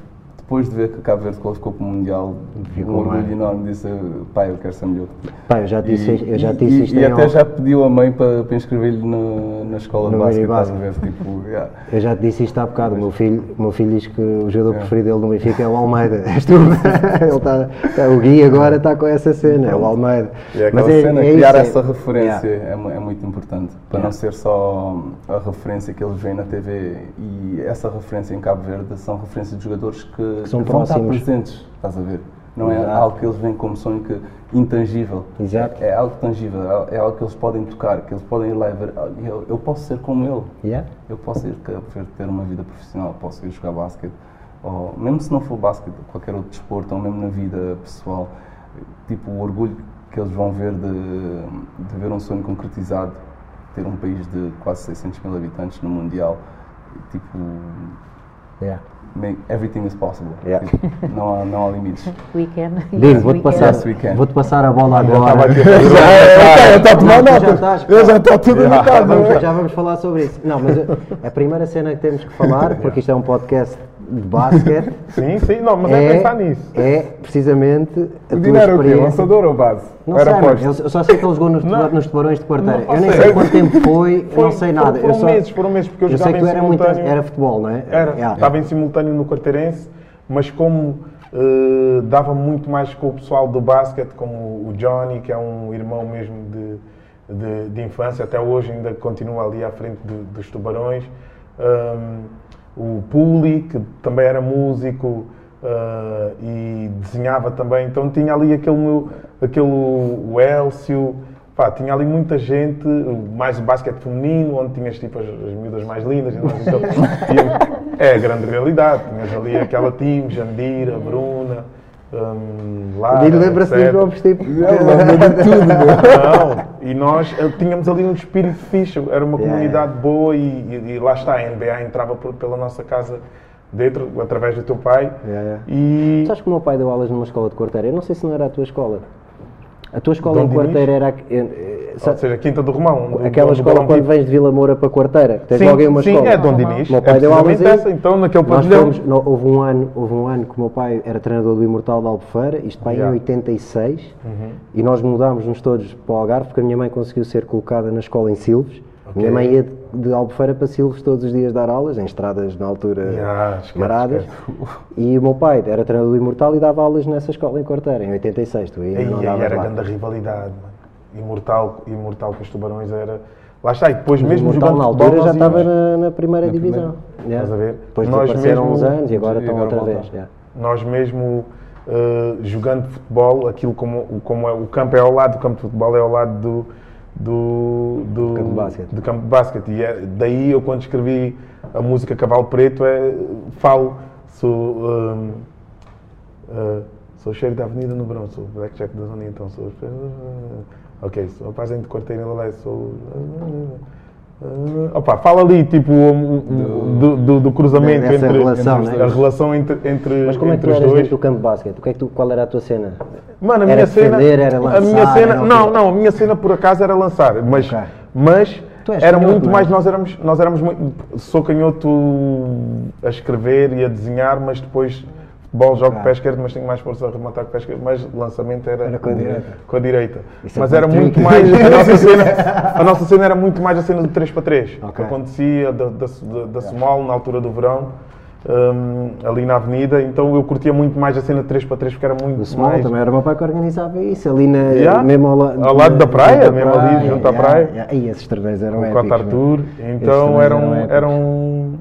depois de ver que Cabo Verde qualificou para o Mundial, Ficou um orgulho mais. enorme, disse, pai, eu quero ser melhor que tu. Pá, eu já te disse, E- eu já e- disse e- isto E em até off. já pediu a mãe para, para inscrever-lhe na, na escola de No basquete, mini estás a ver? Tipo, yeah. Eu já te disse isto há bocado, o meu filho, meu filho diz que o jogador preferido dele no Benfica é o Almeida. És tu? Ele tá, tá- o Gui agora está com essa cena, é o Almeida. E é aquela é- cena, é criar isso, é- essa referência Yeah. é, é muito importante. Para Yeah. não ser só a referência que eles veem na TV e essa referência em Cabo Verde são referências de jogadores que, são que vão estar próximos. presentes, estás a ver? Não é Exato. algo que eles veem como sonho que, intangível. Exato. É, é algo tangível, é, é algo que eles podem tocar, que eles podem ir lá e ver. "Ah, Eu, eu posso ser como ele. Yeah. Eu posso ir ter uma vida profissional, posso ir jogar basquete, ou mesmo se não for basquete, qualquer outro desporto, ou mesmo na vida pessoal, tipo o orgulho que eles vão ver de, de ver um sonho concretizado, ter um país de quase 600 mil habitantes no Mundial, tipo, Yeah. Make- everything is possible. Yeah. Tipo, não, há, não há limites. Weekend. Dino, Yes, vou-te passar, Yes, we can. vou passar a bola agora. Já está a tomar Não, tu já está tudo Já anotado. vamos, já vamos falar sobre isso. Não, mas a primeira cena que temos que falar, porque isto é um podcast de basquete, Sim, sim, não, mas é, pensar nisso. é precisamente a O tua Dino era o quê? Lançador ou base? Não Era sei, eu só sei que ele jogou nos, Não. nos tubarões de quarteira. Eu nem sei quanto tempo foi, eu não sei nada. foram eu só, meses, foram meses, porque eu sei jogava que tu era, muito, simultâneo. era futebol, não é? Era, Yeah. estava em simultâneo no Quarteirense, mas como eh, dava muito mais com o pessoal do basquete, como o Johnny, que é um irmão mesmo de, de, de infância, até hoje ainda continua ali à frente do- dos Tubarões. Um, o Puli, que também era músico eh, e desenhava também, então tinha ali aquele, meu, aquele o Elcio, Pá, tinha ali muita gente, mais o basquete feminino, onde tinhas tipo as, as miúdas mais lindas. então, é a grande realidade. Tinhas ali aquela time, Jandira, Bruna, hum, Lara, Dino lembra-se dos etc. nomes tipo. Não, e nós tínhamos ali um espírito fixe, era uma Yeah, comunidade boa e, e- e lá está, a NBA entrava por- pela nossa casa dentro, através do teu pai. Yeah, yeah. E Sabes que o meu pai deu aulas numa escola de quarteira? Eu não sei se não era a tua escola. A tua escola Dom em Dinis? quarteira era. A que- ou sa- seja, Quinta do Romão. Aquela onde o escola quando vens de Vila Moura para Quarteira, tens Sim, logo aí uma sim, escola. é Dom Dinis. Meu É pai deu aulas essa, então naquele pavilhão. no- houve, um ano, houve um ano que o meu pai era treinador do Imortal de Albufeira, isto para aí em Yeah. 86, e nós mudámos-nos todos para o Algarve porque a minha mãe conseguiu ser colocada na escola em Silves. A minha mãe ia de, de Albufeira para Silves todos os dias dar aulas, em estradas na altura Yeah, esquece, maradas. E o meu pai era treinador do Imortal e dava aulas nessa escola em Quarteira, em 86. Tu ainda Aí, não davas era grande rivalidade, mano. Imortal, imortal com os tubarões era. Lá está, e depois mesmo Imortal jogando na futebol, altura já estava na, na primeira Na divisão. primeira. Yeah. Estás a ver? Depois Nós mesmo- uns anos e agora e estão agora outra vez. yeah. nós mesmo eh, jogando futebol, aquilo como, como é, o campo é ao lado, o campo de futebol é ao lado do, do, do, campo de basquete. do campo de basquete. E é, daí eu quando escrevi a música Cavalo Preto é, falo, sou, hum, eh, sou cheiro da avenida no Verão, sou blackjack da zona então, sou ok, sou rapazinho de quarteira em Lelé, sou Opa, fala ali, tipo, um- um- do, do, do cruzamento entre, relação, entre- né? a relação entre, entre, Mas como é que tu entre eras dentro do campo de basquete? O que é que tu, qual era a tua cena? Mano, a Era minha cena. defender, era a lançar, minha cena. era não, não, a minha cena por acaso era lançar. Mas, Ok. mas era canhoto, muito não é? mais. Nós éramos, nós éramos muito. Sou canhoto a escrever e a desenhar, mas depois. Futebol, jogo Ok. pé esquerdo, mas tenho mais força a rematar com o pé esquerdo. Mas lançamento era, Era com a direita. com a direita. É mas era muito mais. A nossa, cena, a nossa cena era muito mais a cena do 3 para 3 que Ok. acontecia da, da, da, da Small na altura do verão. hum, ali na avenida, então eu curtia muito mais a cena de 3 para 3 porque era muito O Small mais também era o meu pai que organizava isso, ali na, Yeah. mesmo ao, la- Ao lado da praia, junto à mesmo ali, junto à yeah, praia. yeah. E esses torneios eram o épicos. Cota meu. Arthur, Esses então eram, épicos. eram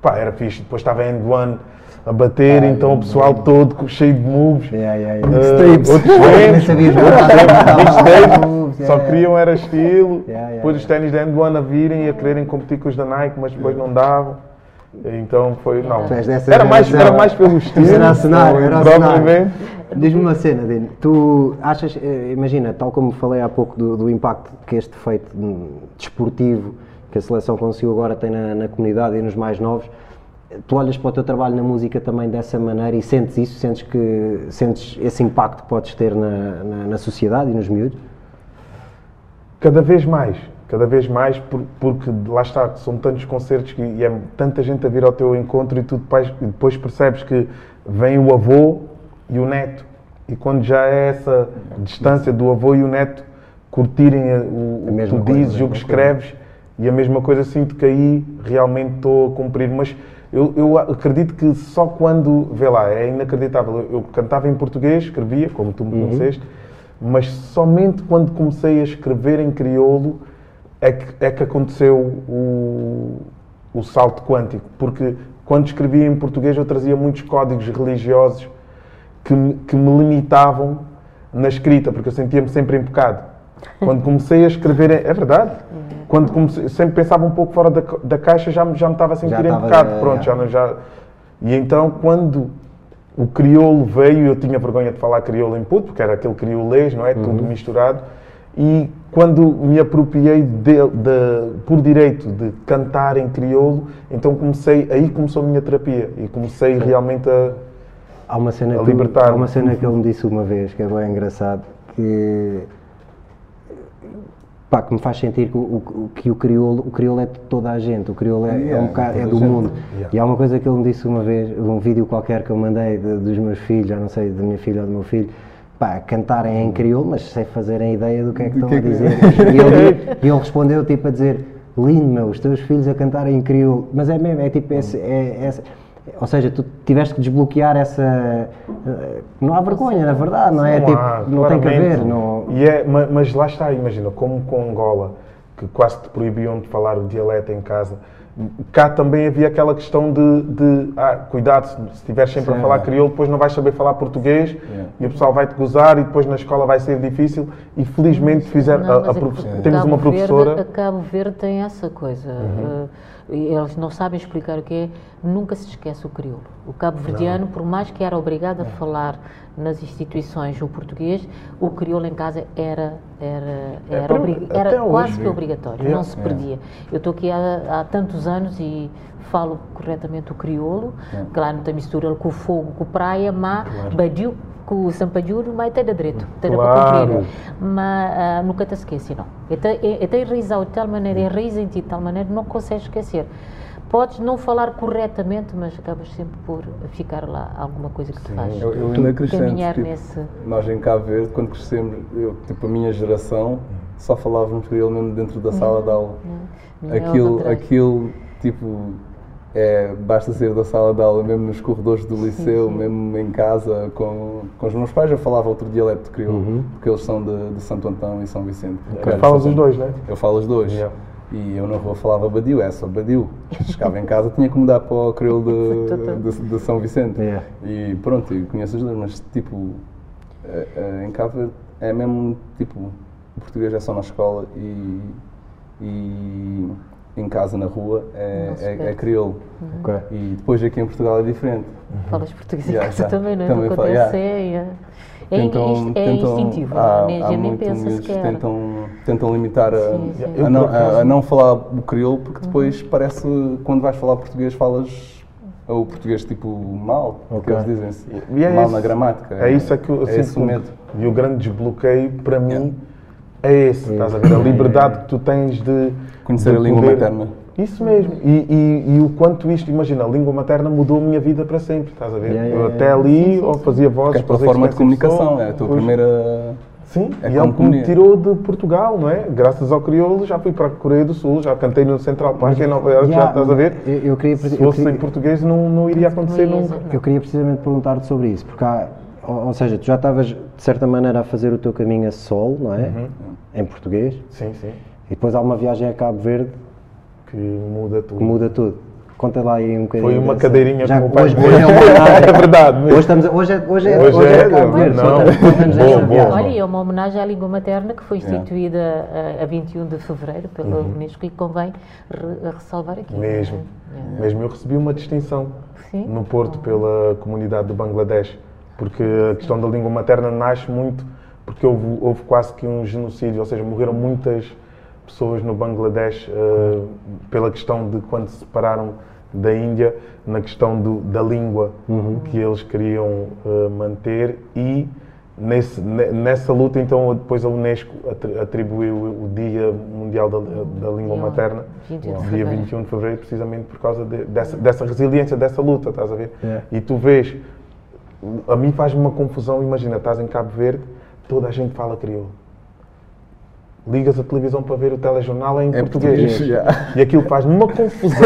pá, era fixe, depois estava a End One a bater, então o pessoal todo cheio de moves. Yeah, yeah, yeah. outros sabias outros só queriam era estilo. Depois os ténis da N1 a virem e a quererem competir com os da Nike, mas depois não davam. Então foi, não. Era mais, era mais pelo estilo. Era cenário, era cenário. Diz-me uma cena, Dino. Tu achas, eh, imagina, tal como falei há pouco do, do impacto que este feito desportivo que a seleção conseguiu agora tem na, na comunidade e nos mais novos, tu olhas para o teu trabalho na música também dessa maneira e sentes isso? Sentes, que, sentes esse impacto que podes ter na, na, na sociedade e nos miúdos? Cada vez mais, cada vez mais, por- porque lá está, são tantos concertos que, e é tanta gente a vir ao teu encontro e tu depois, depois percebes que vem o avô e o neto. E quando já é essa distância do avô e o neto curtirem o, o que tu coisa, dizes o que escreves, e a mesma coisa sinto que aí realmente estou a cumprir. Mas eu, eu acredito que só quando, vê lá, é inacreditável. Eu, eu cantava em português, escrevia, como tu me Uhum. conheceste, mas somente quando comecei a escrever em crioulo é que, é que aconteceu o, o salto quântico. Porque quando escrevia em português eu trazia muitos códigos religiosos que me, que me limitavam na escrita, porque eu sentia-me sempre em pecado. Quando comecei a escrever, é verdade. Quando comecei, sempre pensava um pouco fora da, da caixa, já, me- já me estava a sentir em estava, pecado. é, Pronto, é. já, não- já. E então, quando o crioulo veio, eu tinha vergonha de falar crioulo em puto, porque era aquele criolês, não é? Tudo misturado. E quando me apropriei de, de- por direito de cantar em crioulo, então comecei, aí começou a minha terapia e comecei realmente a. Há uma cena, A que, libertar. há uma cena que ele me disse uma vez, que é bem engraçado, que, pá, que me faz sentir que o, o- que o crioulo, o crioulo é de toda a gente, o crioulo é, é um Yeah, bocado, é toda do mundo. Yeah. E há uma coisa que ele me disse uma vez, um vídeo qualquer que eu mandei de- dos meus filhos, já não sei, da minha filha ou do meu filho, pá, cantarem em crioulo, mas sem fazerem ideia do que é que estão a é que é. dizer. E ele, ele respondeu tipo a dizer, lindo meu, os teus filhos a cantarem em crioulo, mas é mesmo, é tipo, esse, é, essa- ou seja, tu tiveste que desbloquear essa. eh, Não há vergonha, na verdade, não é? Não tipo, há, não tem que haver. Não... E é, ma- mas, lá está, imagina, como com Angola, que quase te proibiam de falar o dialeto em casa, cá também havia aquela questão de, de ah, cuidado, se estiveres sempre a Sim. falar crioulo, depois não vais saber falar português Yeah. e o pessoal vai-te gozar e depois na escola vai ser difícil. E felizmente fizer, Não, a- a é temos Cabo uma Verde- professora. Uhum. a Cabo Verde tem essa coisa. eh, e eles não sabem explicar o que é. Nunca se esquece o crioulo. O cabo-verdiano, por mais que era obrigado a falar nas instituições o português, o crioulo em casa era, era, É, era, para- obri- até era hoje, quase que viu? obrigatório, Yeah. não se perdia. Eu estou aqui há, há tantos anos e falo corretamente o crioulo, claro, não tem mistura com o fogo, com praia, mas badiu com o sampadiuro, mas até da direito, até da Claro. cumprir. Mas ah, nunca te esquece, não. Até, enraizado de tal maneira, enraiza em ti de tal maneira, não consegues esquecer. Podes não falar corretamente, mas acabas sempre por ficar lá alguma coisa que te faz Eu, eu ainda caminhar tipo, nesse. nós em Cabo Verde, quando crescemos, eu, tipo, a minha geração, só falávamos crioulo mesmo dentro da sala de aula. Não Aquilo, aquilo, tipo, é, basta ser da sala de aula, mesmo nos corredores do liceu, mesmo em casa, com, com os meus pais, eu falava outro dialeto de crioulo, porque eles são de, de Santo Antão e São Vicente. Mas falas os dois, não é? Eu falo os dois. Yeah. E eu na rua falava Badiu, é só Badiu. Chegava em casa, tinha que mudar para o crioulo de, de, de São Vicente. Yeah. E pronto, eu conheço os dois, mas tipo, eh, eh, em Cabo Verde é mesmo tipo, o português é só na escola e, e em casa, na rua, é, Não é, é crioulo. Ok. E depois aqui em Portugal é diferente. Falas português Yeah, em casa yeah. também, não é? Também Não falo, acontece, yeah. é, é, é, inst- é instintivo, há, nem, há nem pensa que sequer. tentam, tentam limitar a, Sim, sim. a Eu, não, a- a não falar o crioulo, porque depois parece, quando vais falar português, falas o português tipo mal, porque Ok. eles dizem-se E é mal esse- na gramática. É isso é que eu é sinto esse o medo. E o grande desbloqueio para mim é esse, estás a ver? A liberdade que tu tens de Conhecer de a língua poder- materna. Isso mesmo. E, e- e o quanto isto, imagina, a língua materna mudou a minha vida para sempre, estás a ver? Yeah, eu yeah, até yeah. ali ou fazia vozes, Porque é a tua fazia forma de comunicação, som, é a tua primeira. Sim, é e como ele que me tirou de Portugal, não é? Graças ao crioulo já fui para a Coreia do Sul, já cantei no Central Park em Nova Iorque, já estás a ver? Eu, eu queria, Se eu fosse queria- em português não, não iria acontecer Não nunca. Eu queria precisamente perguntar-te sobre isso, porque há, ou, ou seja, tu já estavas de certa maneira a fazer o teu caminho a solo, não é? Uhum. Em português, Sim, sim. e depois há uma viagem a Cabo Verde Que muda tudo. que muda tudo. Conta lá aí um bocadinho. Foi uma dessa- cadeirinha Já que o pai hoje, é uma homenagem. É verdade mesmo. Hoje, estamos, a- hoje, é, hoje, é, Hoje hoje é, é, Cabo Verde. não. Boa, boa. Olha, é uma homenagem à língua materna que foi instituída a, a 21 de fevereiro pela Uhum. Unesco e convém re- ressalvar aqui. Mesmo. É. Mesmo eu recebi uma distinção Sim. no Porto pela comunidade do Bangladesh, porque a questão da língua materna nasce muito porque houve, houve quase que um genocídio, ou seja, morreram muitas pessoas no Bangladesh eh, pela questão de quando se separaram da Índia, na questão do- da língua que eles queriam eh, manter e nesse- ne- nessa luta então depois a Unesco atri- atribuiu o Dia Mundial da, da Língua Materna 21 de dia fevereiro. 21 de fevereiro, precisamente por causa de- dessa, dessa resiliência, dessa luta, estás a ver? É. E tu vês, a mim faz-me uma confusão, imagina, estás em Cabo Verde, toda a gente fala crioulo. Ligas a televisão para ver o telejornal é em É português. português. E aquilo faz-me uma confusão,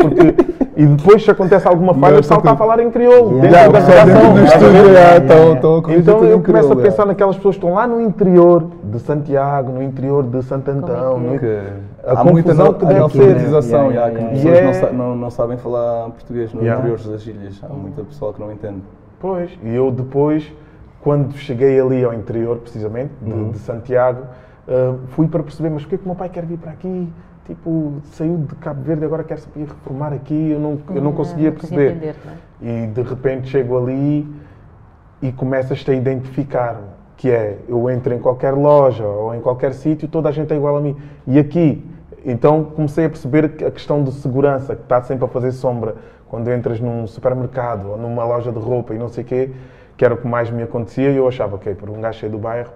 porque... E depois, se acontece alguma falha, o pessoal está a falar em crioulo. Yeah. dentro Já, da o pessoal redação, dentro estúdio Yeah, estão yeah. estão a corrigir Então eu começo a pensar naquelas pessoas que estão lá no interior de Santiago, no interior de Santo Antão, no- Que a há muita confusão que há deve ser. alfabetização, Yeah, yeah, que yeah, as yeah. pessoas não, sa- não, não sabem falar português nos Yeah. interiores das ilhas. Há muita pessoal que não entende. Pois, e eu depois, quando cheguei ali ao interior, precisamente, de, Uhum. de Santiago, ah, fui para perceber, mas porquê que o meu pai quer vir para aqui? Tipo, saiu de Cabo Verde, agora quer se ir reformar aqui, eu não, eu não conseguia não perceber. entender, não é? E de repente chego ali e começas-te a identificar, que é, eu entro em qualquer loja ou em qualquer sítio, toda a gente é igual a mim. E aqui, então comecei a perceber que a questão de segurança, que está sempre a fazer sombra, quando entras num supermercado ou numa loja de roupa e não sei o quê, que era o que mais me acontecia, e eu achava, ok, por um gajo cheio do bairro,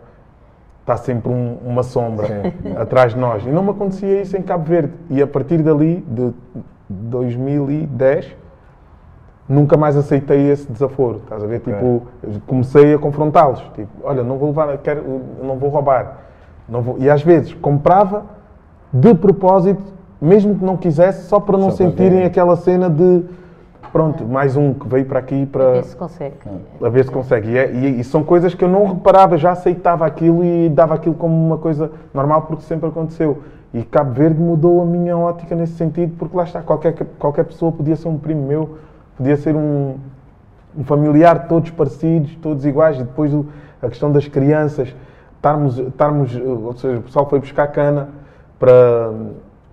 está sempre um- uma sombra atrás de nós. E não me acontecia isso em Cabo Verde. E a partir dali, de 2010, nunca mais aceitei esse desaforo. Estás a ver? Tipo, comecei a confrontá-los. Tipo, olha, não vou levar, quero, não vou roubar. Não vou... E às vezes comprava de propósito, mesmo que não quisesse, só para não Só para sentirem verem. aquela cena de pronto, mais um que veio para aqui para Ver se consegue. a ver se consegue. E, é- e- e são coisas que eu não reparava, já aceitava aquilo e dava aquilo como uma coisa normal porque sempre aconteceu. E Cabo Verde mudou a minha ótica nesse sentido, porque lá está, qualquer, qualquer pessoa podia ser um primo meu, podia ser um, um familiar, todos parecidos, todos iguais. E depois o- a questão das crianças, estarmos, estarmos, ou seja, o pessoal foi buscar cana para,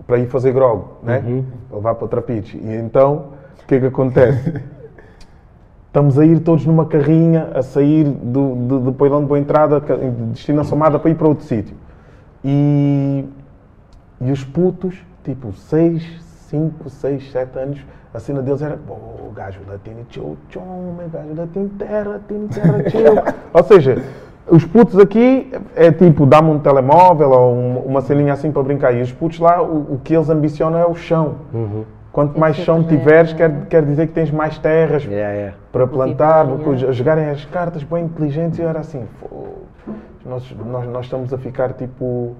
para ir fazer grog, né? Para levar para Trapiche. E então, o que é que acontece? Estamos a ir todos numa carrinha, a sair do, do, do Poilão de Boa Entrada, destino Somada, para ir para outro sítio. E, e os putos, tipo, 6, 5, 6, 7 anos, a cena deles era, o gajo da Tini Tchou Tchou, o gajo da Tini Terra, Tini Terra Tchou. Ou seja, os putos aqui é tipo, dá-me um telemóvel ou um- uma ceninha assim para brincar. E os putos lá, o, o que eles ambicionam é o chão. Quanto mais chão tiveres, é- quer, quer dizer que tens mais terras Yeah, yeah. para plantar, a jogarem as cartas bem inteligentes e eu era assim, "Fô, nós, nós, nós estamos a ficar tipo,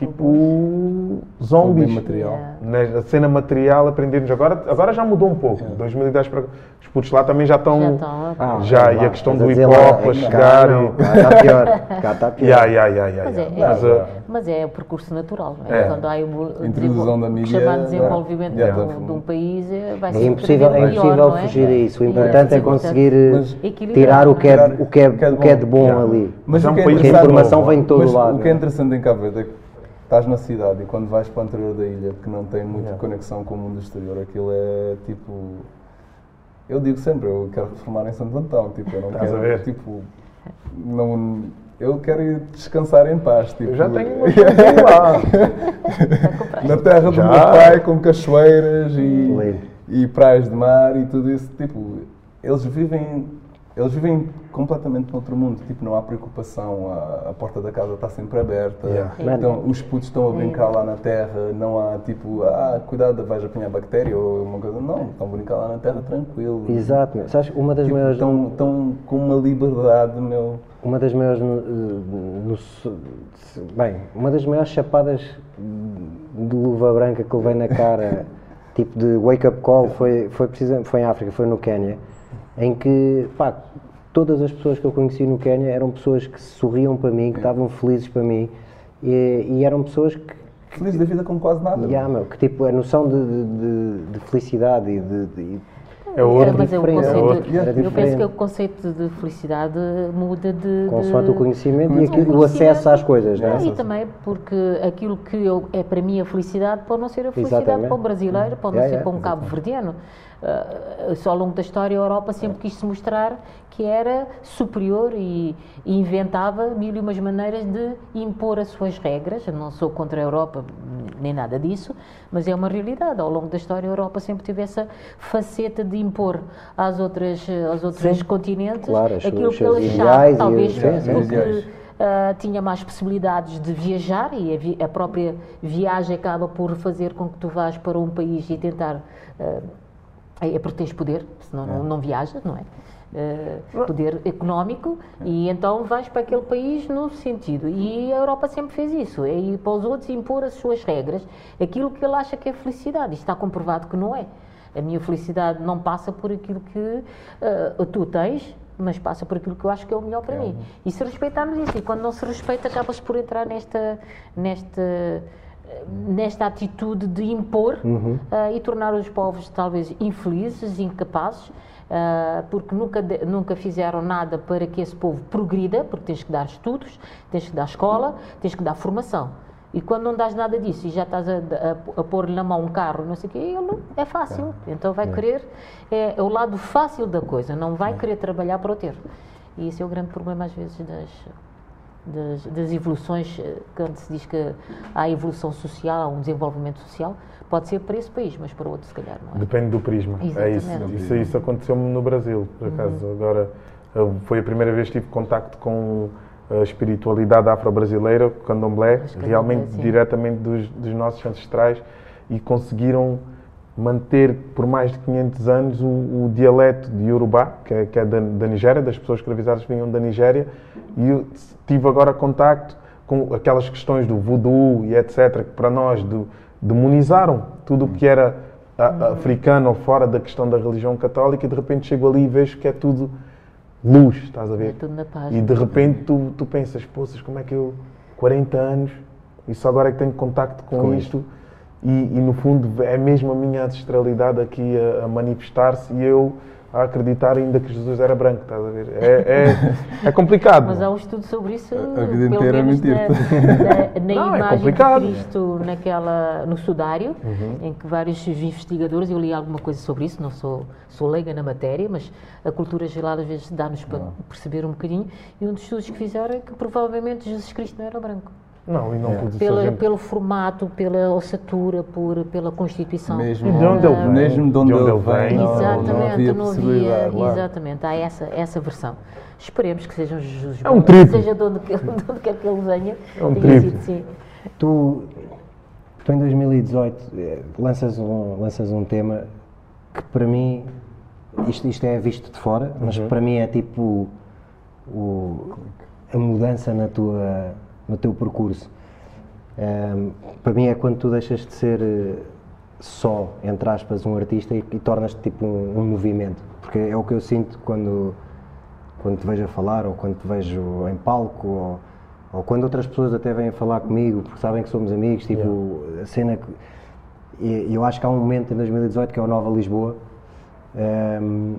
tipo zombies. Material. Yeah. Na cena material aprendemos agora, agora já mudou um pouco. 2010 para os putos lá também já estão. Já estão. Ah, Já, e a questão do hip hop a chegar e- Cá está pior. Cá está pior. Yeah, yeah, yeah, yeah, Mas é, yeah. Mas, é, uh, mas é o percurso natural, não é? É. Quando há o, o Introdução da mídia, chamado é? desenvolvimento Yeah. de, um, de um país, é, vai É sempre impossível, é impossível é? fugir a isso. O importante é conseguir eh, equilibrar, tirar o que é, é? o que é, o que é de bom Yeah. ali. Mas É é a informação vem de todo lado. O que é interessante em Cabo Verde é que estás na cidade e quando vais para o interior da ilha, que não tem muita Yeah. conexão com o mundo exterior, aquilo é tipo. Eu digo sempre, eu quero reformar em Santo Antão, tipo, eu não Estás a quero, ver? tipo, não, eu quero ir descansar em paz, tipo, eu já tenho uma lá. na terra do Já. meu pai, com cachoeiras e, e praias de mar e tudo isso, tipo, eles vivem, eles vivem completamente noutro mundo, tipo, não há preocupação, a, a porta da casa está sempre aberta, Yeah. então os putos estão a brincar lá na terra, não há tipo, ah, cuidado, vais apanhar bactéria ou uma coisa, não, estão a brincar lá na terra tranquilo. Exato. meu. Sabes, uma das Tipo, maiores estão, estão com uma liberdade, meu. Uma das maiores. no- no- bem, uma das maiores chapadas de luva branca que levei na cara, tipo de wake-up call, foi, foi, precisamente, foi em África, foi no Quénia, em que, pá, todas as pessoas que eu conheci no Quénia eram pessoas que sorriam para mim, que estavam felizes para mim, e, e eram pessoas que, Feliz da vida com quase nada. Yeah, meu, que tipo, a noção de, de- de- de felicidade e de, de- É outro. mas é o diferente, conceito, é outro. Era eu penso diferente. que o conceito de felicidade muda de. consoante de- o conhecimento e O aquilo- o acesso às coisas, não é? E também porque aquilo que eu- é para mim a felicidade pode não ser a felicidade Exatamente. para o brasileiro, pode Yeah, não ser yeah, para um cabo-verdiano. Só ao longo da história a Europa sempre quis se mostrar que era superior e, e inventava mil e umas maneiras de impor as suas regras. Eu não sou contra a Europa nem nada disso, mas é uma realidade. Ao longo da história a Europa sempre teve essa faceta de impor às outras, aos outros continentes Claro, aquilo que ideais achava, talvez sim, sim. porque Ideais. ah, tinha mais possibilidades de viajar e a, vi- a própria viagem acaba por fazer com que tu vás para um país e tentar. ah, é porque tens poder, senão não, não viajas, não é? Ah, poder económico e então vais para aquele país no sentido. E a Europa sempre fez isso, é ir para os outros e impor as suas regras, aquilo que ele acha que é felicidade. E está comprovado que não é. A minha felicidade não passa por aquilo que ah, tu tens, mas passa por aquilo que eu acho que é o melhor para mim. E se respeitarmos isso, e quando não se respeita, acabas por entrar nesta, nesta, nesta atitude de impor ah, e tornar os povos talvez infelizes, incapazes, ah, porque nunca, de- nunca fizeram nada para que esse povo progrida, porque tens que dar estudos, tens que dar escola, tens que dar formação. E quando não dás nada disso e já estás a, a, a pôr-lhe na mão um carro, não sei o quê, ele é fácil. Então vai querer, é, é o lado fácil da coisa, não vai querer trabalhar para o ter. E esse é o grande problema às vezes das, das, das evoluções, eh, quando se diz que há evolução social, há um desenvolvimento social, pode ser para esse país, mas para outro se calhar não é. Depende do prisma. É isso. Exatamente. Isso, isso aconteceu-me no Brasil, por acaso. Agora, eu- foi a primeira vez que tive contacto com a espiritualidade afro-brasileira, o candomblé, realmente sim. diretamente dos, dos nossos ancestrais, e conseguiram manter por mais de 500 anos o, o dialeto de Yorubá, que é, que é da, da Nigéria, das pessoas escravizadas vinham da Nigéria, e eu tive agora contacto com aquelas questões do voodoo e etc., que para nós do- demonizaram tudo o que era a- a- africano ou fora da questão da religião católica, e de repente chego ali e vejo que é tudo luz, estás a ver? É tudo na paz. E de repente tu, tu pensas, poças, como é que eu, 40 anos, e só agora é que tenho contacto com, Com isto, e, e no fundo é mesmo a minha ancestralidade aqui a, a manifestar-se e eu a acreditar ainda que Jesus era branco, estás a ver? É, é, é complicado. Mas há um estudo sobre isso, A vida pelo inteira é menos na, na, na Não, é imagem complicado. de Cristo naquela, no sudário, Uhum. em que vários investigadores, eu li alguma coisa sobre isso, não sou, sou leiga na matéria, mas a cultura geral às vezes dá-nos para perceber um bocadinho, e um dos estudos que fizeram é que provavelmente Jesus Cristo não era branco. Não, e não Pela, gente- pelo formato, pela ossatura, por, pela Constituição. Mesmo, E de onde ele vem? mesmo de onde, ele vem, não, Exatamente, não havia não havia, claro. exatamente, há essa, essa versão. Esperemos que seja um Jesus É um triplo. seja de onde, que- de onde quer que ele venha. É um triplo. Tu, tu em 2018 eh, lanças um, lanças um tema que para mim, isto, isto é visto de fora, mas Uhum. para mim é tipo o- a mudança na tua, no teu percurso. Ehm, para mim é quando tu deixas de ser eh, só, entre aspas, um artista e, e tornas-te tipo um, um movimento. Porque é o que eu sinto quando, quando te vejo a falar, ou quando te vejo em palco, ou, ou quando outras pessoas até vêm falar comigo, porque sabem que somos amigos, tipo, a cena que... E eu acho que há um momento em 2018 que é o Nova Lisboa, ehm,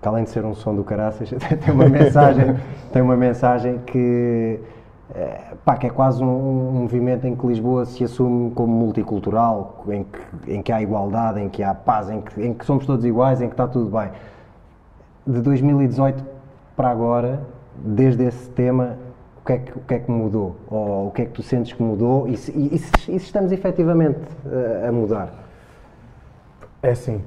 que além de ser um som do caraças, tem uma mensagem, tem uma mensagem que, eh, pá, que é quase um, um movimento em que Lisboa se assume como multicultural, em que, em que há igualdade, em que há paz, em que, em que somos todos iguais, em que está tudo bem. De 2018 para agora, desde esse tema, o que é que, o que, é que mudou? Ou o que é que tu sentes que mudou? E se, e- e se- e se estamos efetivamente eh, a mudar? É assim.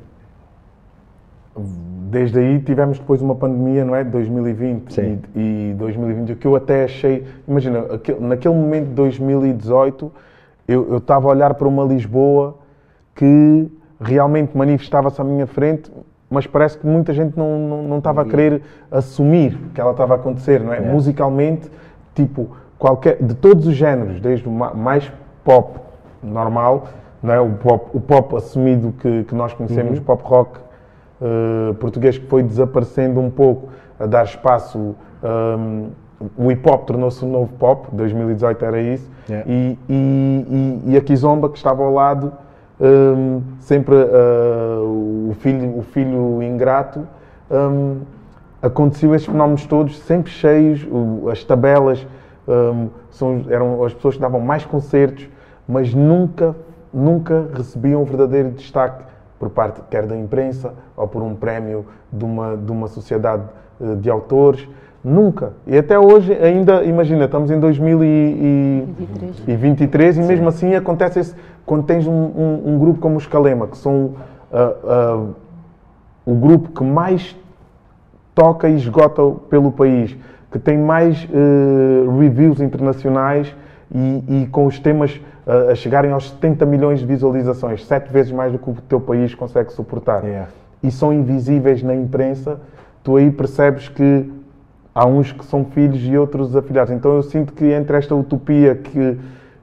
Desde aí tivemos depois uma pandemia, não é? De 2020 Sim. e, e 2020. O que eu até achei. Imagina, aquele- naquele momento de 2018, eu estava a olhar para uma Lisboa que realmente manifestava-se à minha frente, mas parece que muita gente não, não, não estava a querer assumir que ela estava a acontecer, não é? Musicalmente, tipo, qualquer, de todos os géneros, desde o ma- mais pop normal, não é? o, pop, o pop assumido que, que nós conhecemos, pop rock eh, português que foi desaparecendo um pouco, a dar espaço hum, o hip hop tornou-se um novo pop, 2018 era isso, Yeah. e, e, e, e a Kizomba que estava ao lado, hum, sempre ah, o, filho, o filho ingrato, hum, aconteceu esses fenómenos todos, sempre cheios, o- as tabelas, hum, são, eram as pessoas que davam mais concertos, mas nunca, nunca recebiam um verdadeiro destaque por parte quer da imprensa ou por um prémio de uma, de uma sociedade eh, de autores. Nunca. E até hoje, ainda, imagina, estamos em 2023 e mesmo assim acontece esse, quando tens um, um- um grupo como os Calema, que são ah, ah, o grupo que mais toca e esgota pelo país, que tem mais eh, reviews internacionais e, e com os temas eh, a chegarem aos 70 milhões de visualizações, sete vezes mais do que o teu país consegue suportar. Yeah. E são invisíveis na imprensa, tu aí percebes que há uns que são filhos e outros afilhados. Então eu sinto que entre esta utopia que,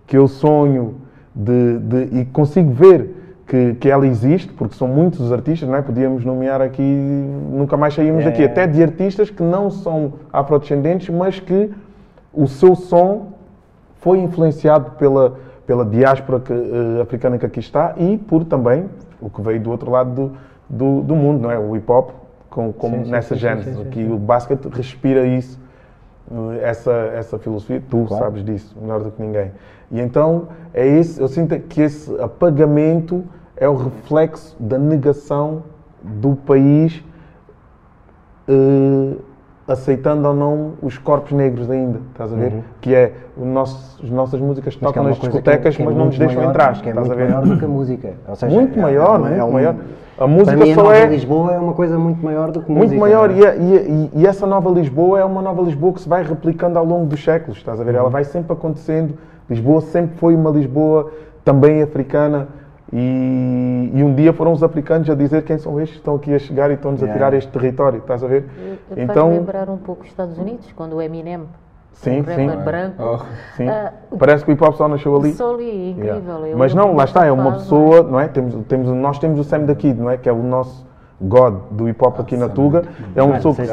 que eu sonho de, de- e consigo ver que, que ela existe, porque são muitos os artistas, não é? podíamos nomear aqui, nunca mais saímos É. daqui, até de artistas que não são afrodescendentes, mas que o seu som foi influenciado pela, pela diáspora que, eh, africana que aqui está e por também o que veio do outro lado do, do, do mundo, não é? O hip hop, com, como sim, nessa gênese, que o basquete respira isso, eh, essa, essa filosofia, tu Claro. sabes disso melhor do que ninguém. E então é esse, eu sinto que esse apagamento é o reflexo da negação do país eh, aceitando ou não os corpos negros ainda, estás a ver? Que é o nosso, as nossas músicas Uhum. Mas é tocam nas coisa que é- discotecas, que é mas não nos muito deixam maior, entrar, Que é estás muito a ver? maior do que a música. Seja, Muito é- maior, é- muito é um- maior. A música mim, a só Nova é Lisboa é uma coisa muito maior do que muito música. maior não é? e, a- a- e- e essa nova Lisboa é uma nova Lisboa que se vai replicando ao longo dos séculos, estás a ver? Uhum. Ela vai sempre acontecendo. Lisboa sempre foi uma Lisboa também africana e, e um dia foram os africanos a dizer quem são estes que estão aqui a chegar e estão-nos a Yeah. tirar este território, estás a ver? Faz Então, lembrar um pouco os Estados Unidos, quando o Eminem, sim, um sim, branco, Oh. sim. Ah, Parece que o hip hop só nasceu ali. só ali, incrível. Yeah. Mas não, lá está, é uma pessoa, não é? Temos, temos, nós temos o Sam da Kid, não é? Que é o nosso God do hip hop aqui na Tuga. É uma Mano, pessoa que.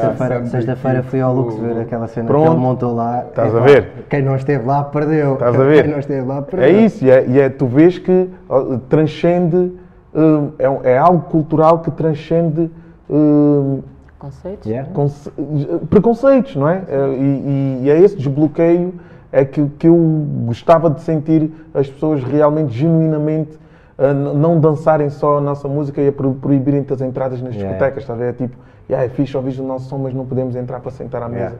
Sexta-feira Kid, fui ao Lux ver aquela cena Pronto. que ele montou lá. Estás a ver? Quem não esteve lá perdeu. Estás a ver? Quem não esteve lá perdeu. É isso, e é, e é- tu vês que transcende, hum, é, um- é algo cultural que transcende hum, Conceitos? Yeah. conce- preconceitos, não é? É, E, e- e é esse desbloqueio é que, que eu gostava de sentir as pessoas realmente, genuinamente, não dançarem só a nossa música e a pro- proibirem-te as entradas nas Yeah. discotecas, estás a ver? É tipo, yeah, é fixe ouvir o nosso som, mas não podemos entrar para sentar à mesa. Yeah.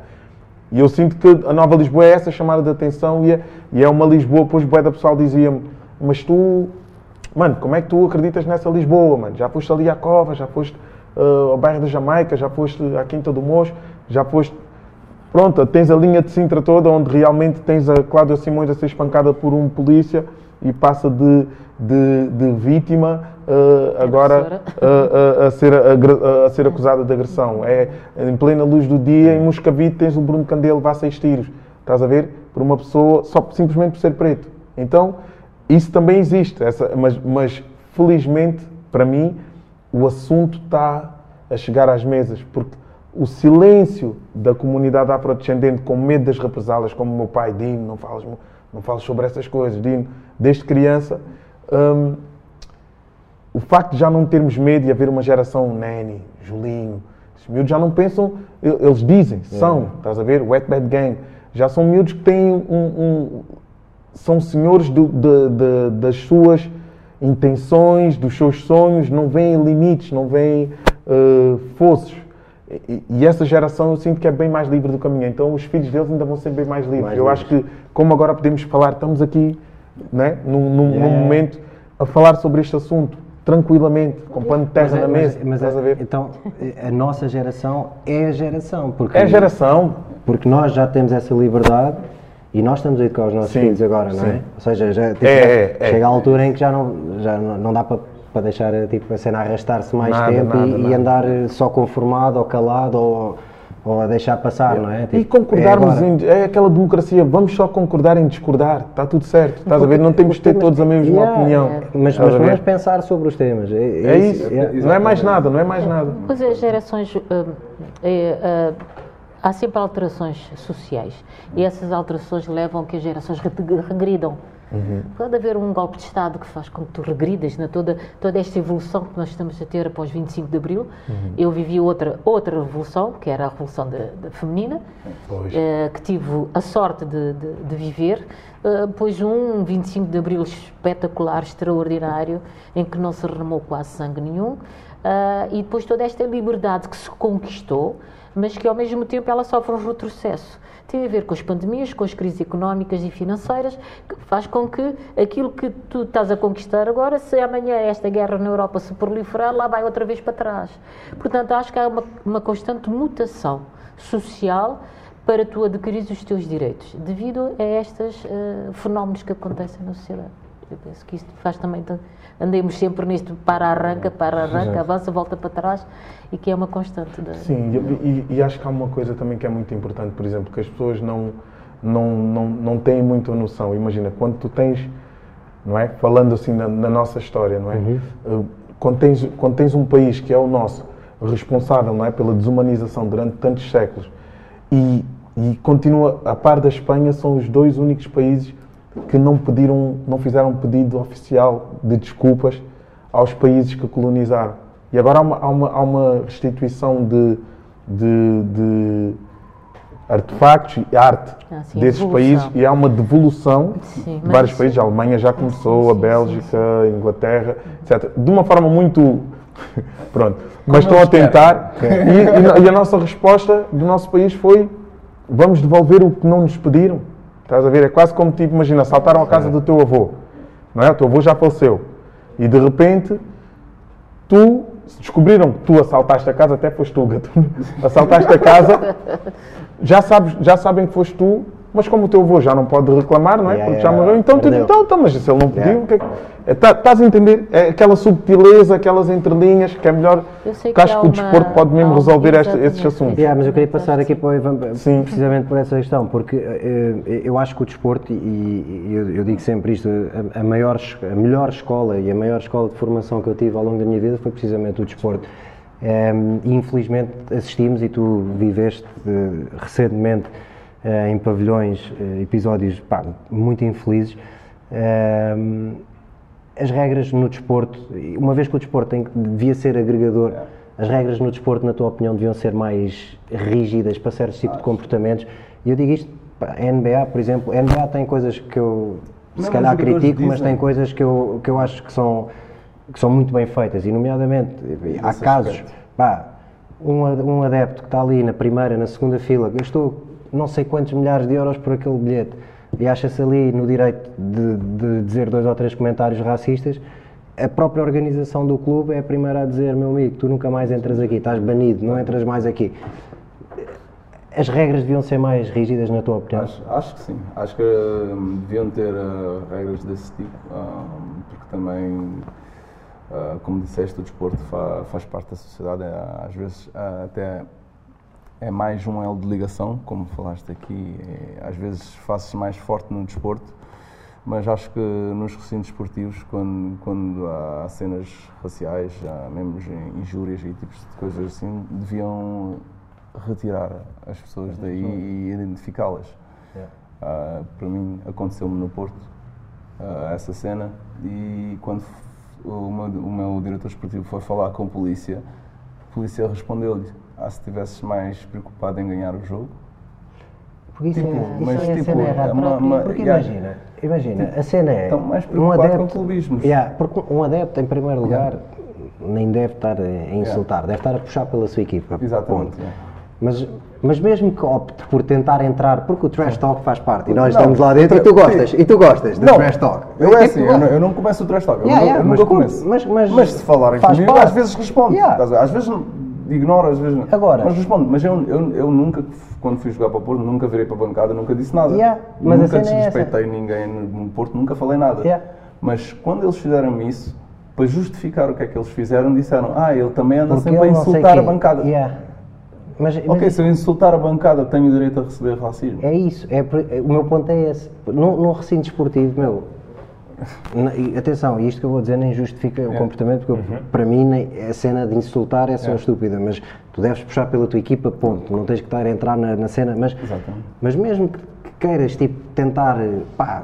E eu sinto que a nova Lisboa é essa chamada de atenção e é, e é uma Lisboa, pois bué da pessoal dizia-me, mas tu, mano, como é que tu acreditas nessa Lisboa, mano? Já foste ali à Cova, já foste ah, ao bairro da Jamaica, já foste à Quinta do Mocho, já foste... Pronto, tens a linha de Sintra toda, onde realmente tens a Cláudia Simões a ser espancada por um polícia e passa de, de, de vítima ah, agora a, a- a ser, agra- a ser acusada de agressão. É em plena luz do dia, em Moscavide, tens o Bruno Candelo levar seis tiros. Estás a ver? Por uma pessoa, só simplesmente por ser preto. Então, isso também existe. Essa, mas, mas, felizmente, para mim, o assunto está a chegar às mesas. Porque o silêncio da comunidade afrodescendente com medo das represálias, como o meu pai, Dino, não falas, não falas sobre essas coisas, Dino, desde criança, hum, o facto de já não termos medo e haver uma geração Nani, Julinho, esses miúdos já não pensam, eles dizem, são, estás a ver? Wet Bad Gang, já são miúdos que têm um. um- são senhores do- de- de- das suas intenções, dos seus sonhos, não veem limites, não veem eh, fossos. E, e essa geração eu sinto que é bem mais livre do que a minha, então os filhos deles ainda vão ser bem mais livres. Mais eu livres. acho que, como agora podemos falar, estamos aqui né, num, num- num Yeah. momento a falar sobre este assunto tranquilamente, com pano de terra Mas é- na mas- mesa. mas estás é- a ver? Então, a nossa geração é a geração. Porque, É a geração. Porque nós já temos essa liberdade e nós estamos a educar os nossos Sim, filhos agora, não é? sim. Ou seja, já, tipo, É, é, é. chega a altura em que já não, já não, não dá para, para deixar tipo, a cena arrastar-se mais Nada, tempo nada, e, e nada. andar só conformado ou calado ou, ou a deixar passar, não é? E Tipo, concordarmos é agora. em. É aquela democracia, vamos só concordar em discordar, está tudo certo. Estás a ver? Não temos de ter todos a mesma Yeah, opinião. é. Mas, mas vamos pensar sobre os temas. É, É isso, yeah. não é mais nada, não é mais nada. Pois as gerações. é, ah, há sempre alterações sociais e essas alterações levam a que as gerações re- regridam. Pode haver um golpe de Estado que faz com que tu regridas na toda, toda esta evolução que nós estamos a ter após 25 de Abril. Eu vivi outra, outra revolução, que era a revolução da, da feminina, eh, que tive a sorte de, de- de viver, eh, pois um 25 de Abril espetacular, extraordinário, em que não se remou quase sangue nenhum, ah, e depois toda esta liberdade que se conquistou, mas que ao mesmo tempo ela sofre um retrocesso. Tem a ver com as pandemias, com as crises económicas e financeiras, que faz com que aquilo que tu estás a conquistar agora, se amanhã esta guerra na Europa se proliferar, lá vai outra vez para trás. Portanto, acho que há uma, uma constante mutação social para tu adquirires os teus direitos, devido a estes eh, fenómenos que acontecem na sociedade. Eu penso que isto faz também. Andemos sempre neste para-arranca, para-arranca, avança, volta para trás e que é uma constante. Da... Sim, e, e- e acho que há uma coisa também que é muito importante, por exemplo, que as pessoas não, não, não, não têm muita noção. Imagina, quando tu tens, não é? Falando assim na, na nossa história, não é? Uh, Quando, tens, quando tens um país que é o nosso, responsável, não é? Pela desumanização durante tantos séculos e, e continua, a par da Espanha, são os dois únicos países que não pediram, não fizeram pedido oficial de desculpas aos países que colonizaram. E agora há uma, há uma, há uma restituição de, de, de artefactos e arte Ah, sim, desses países e há uma devolução Sim, de vários isso- países. A Alemanha já começou, sim, a sim, Bélgica, a Inglaterra, etc. De uma forma muito. Pronto. Mas estão a tentar. E, e- e a nossa resposta do nosso país foi: vamos devolver o que não nos pediram. Estás a ver? É quase como tipo, imagina, assaltaram a casa do teu avô. Não é? O teu avô já faleceu. E de repente, tu descobriram que tu assaltaste a casa, até foste tu, gato. Assaltaste a casa, já, sabes, já sabem que foste tu, mas como o teu avô já não pode reclamar, não é? Yeah, Porque já morreu, então, então, então, mas se ele não pediu, Yeah. o que é que- é, tá- estás a entender? É aquela subtileza, aquelas entrelinhas que é melhor. Eu sei que que acho que o uma- desporto pode mesmo resolver este- esses exatamente. assuntos. Yeah, mas eu queria passar aqui para o Ivan Sim. precisamente por essa questão, porque eh, eu acho que o desporto, e, e eu, eu digo sempre isto, a, a maior, a melhor escola e a maior escola de formação que eu tive ao longo da minha vida foi precisamente o desporto. Eh, e infelizmente assistimos, e tu viveste eh, recentemente eh, em pavilhões eh, episódios pá, muito infelizes. eh, as regras no desporto, uma vez que o desporto tem, devia ser agregador, as regras no desporto, na tua opinião, deviam ser mais rígidas para certos tipos de comportamentos. E eu digo isto, pá, a NBA, por exemplo, a NBA tem coisas que eu se Não, calhar critico, mas tem coisas que eu, que eu acho que são, que são muito bem feitas, e nomeadamente, há casos, pá, um, um adepto que está ali na primeira, na segunda fila, gastou não sei quantos milhares de euros por aquele bilhete e acha-se ali no direito de, de dizer dois ou três comentários racistas, a própria organização do clube é a primeira a dizer, meu amigo, tu nunca mais entras aqui, estás banido, não entras mais aqui. As regras deviam ser mais rígidas, na tua opinião? Acho, acho que sim. Acho que hum, deviam ter uh, regras desse tipo, hum, porque também, uh, como disseste, o desporto fa- faz parte da sociedade. Às vezes uh, até é mais um elo de ligação, como falaste aqui. é, às vezes faz-se mais forte no desporto, mas acho que nos recintos esportivos, quando, quando há cenas raciais, há mesmo injúrias e tipos de coisas assim, deviam retirar as pessoas daí e identificá-las. Ah, para mim, aconteceu-me no Porto ah, essa cena e quando o meu, o meu diretor esportivo foi falar com a polícia, a polícia respondeu-lhe: ah, se estivesses mais preocupado em ganhar o jogo, Porque isso Tipo, é, isso mas é a tipo, cena errada. é uma- uma- porque yeah. imagina, imagina, a cena é. Estão mais um preocupados adepto, com clubismos. Yeah, porque um adepto, em primeiro lugar, nem deve estar a a insultar, deve estar a puxar pela sua equipa. Exatamente. Mas, mas mesmo que opte por tentar entrar, porque o trash talk faz parte, e nós Não, estamos lá dentro e tu gostas, e tu gostas do Não, trash talk. Eu é Tipo, assim, eu não, eu não começo o trash talk, eu, Yeah, não- yeah, eu mas nunca começo. mas- mas se falarem comigo, parte. às vezes respondo. Yeah. A? Às vezes ignoro, às vezes não. Agora- Mas respondo. Mas eu, eu, eu nunca, quando fui jogar para o Porto, nunca virei para a bancada, nunca disse nada. Yeah, mas nunca é desrespeitei ninguém no, Porto, nunca falei nada. Yeah. Mas quando eles fizeram isso, para justificar o que é que eles fizeram, disseram: Ah, ele também anda porque sempre a insultar a bancada. Yeah. Mas, mas Ok, se eu insultar a bancada, tenho direito a receber racismo. É isso, é, é- o meu ponto é esse. Num, num recinto esportivo, meu, e Atenção, isto que eu vou dizer nem justifica o comportamento, porque eu- para mim nem- a cena de insultar é só estúpida, mas tu deves puxar pela tua equipa, ponto. Não tens que estar a entrar na, na cena, mas, Exatamente. mas mesmo que, que queiras tipo, tentar pá,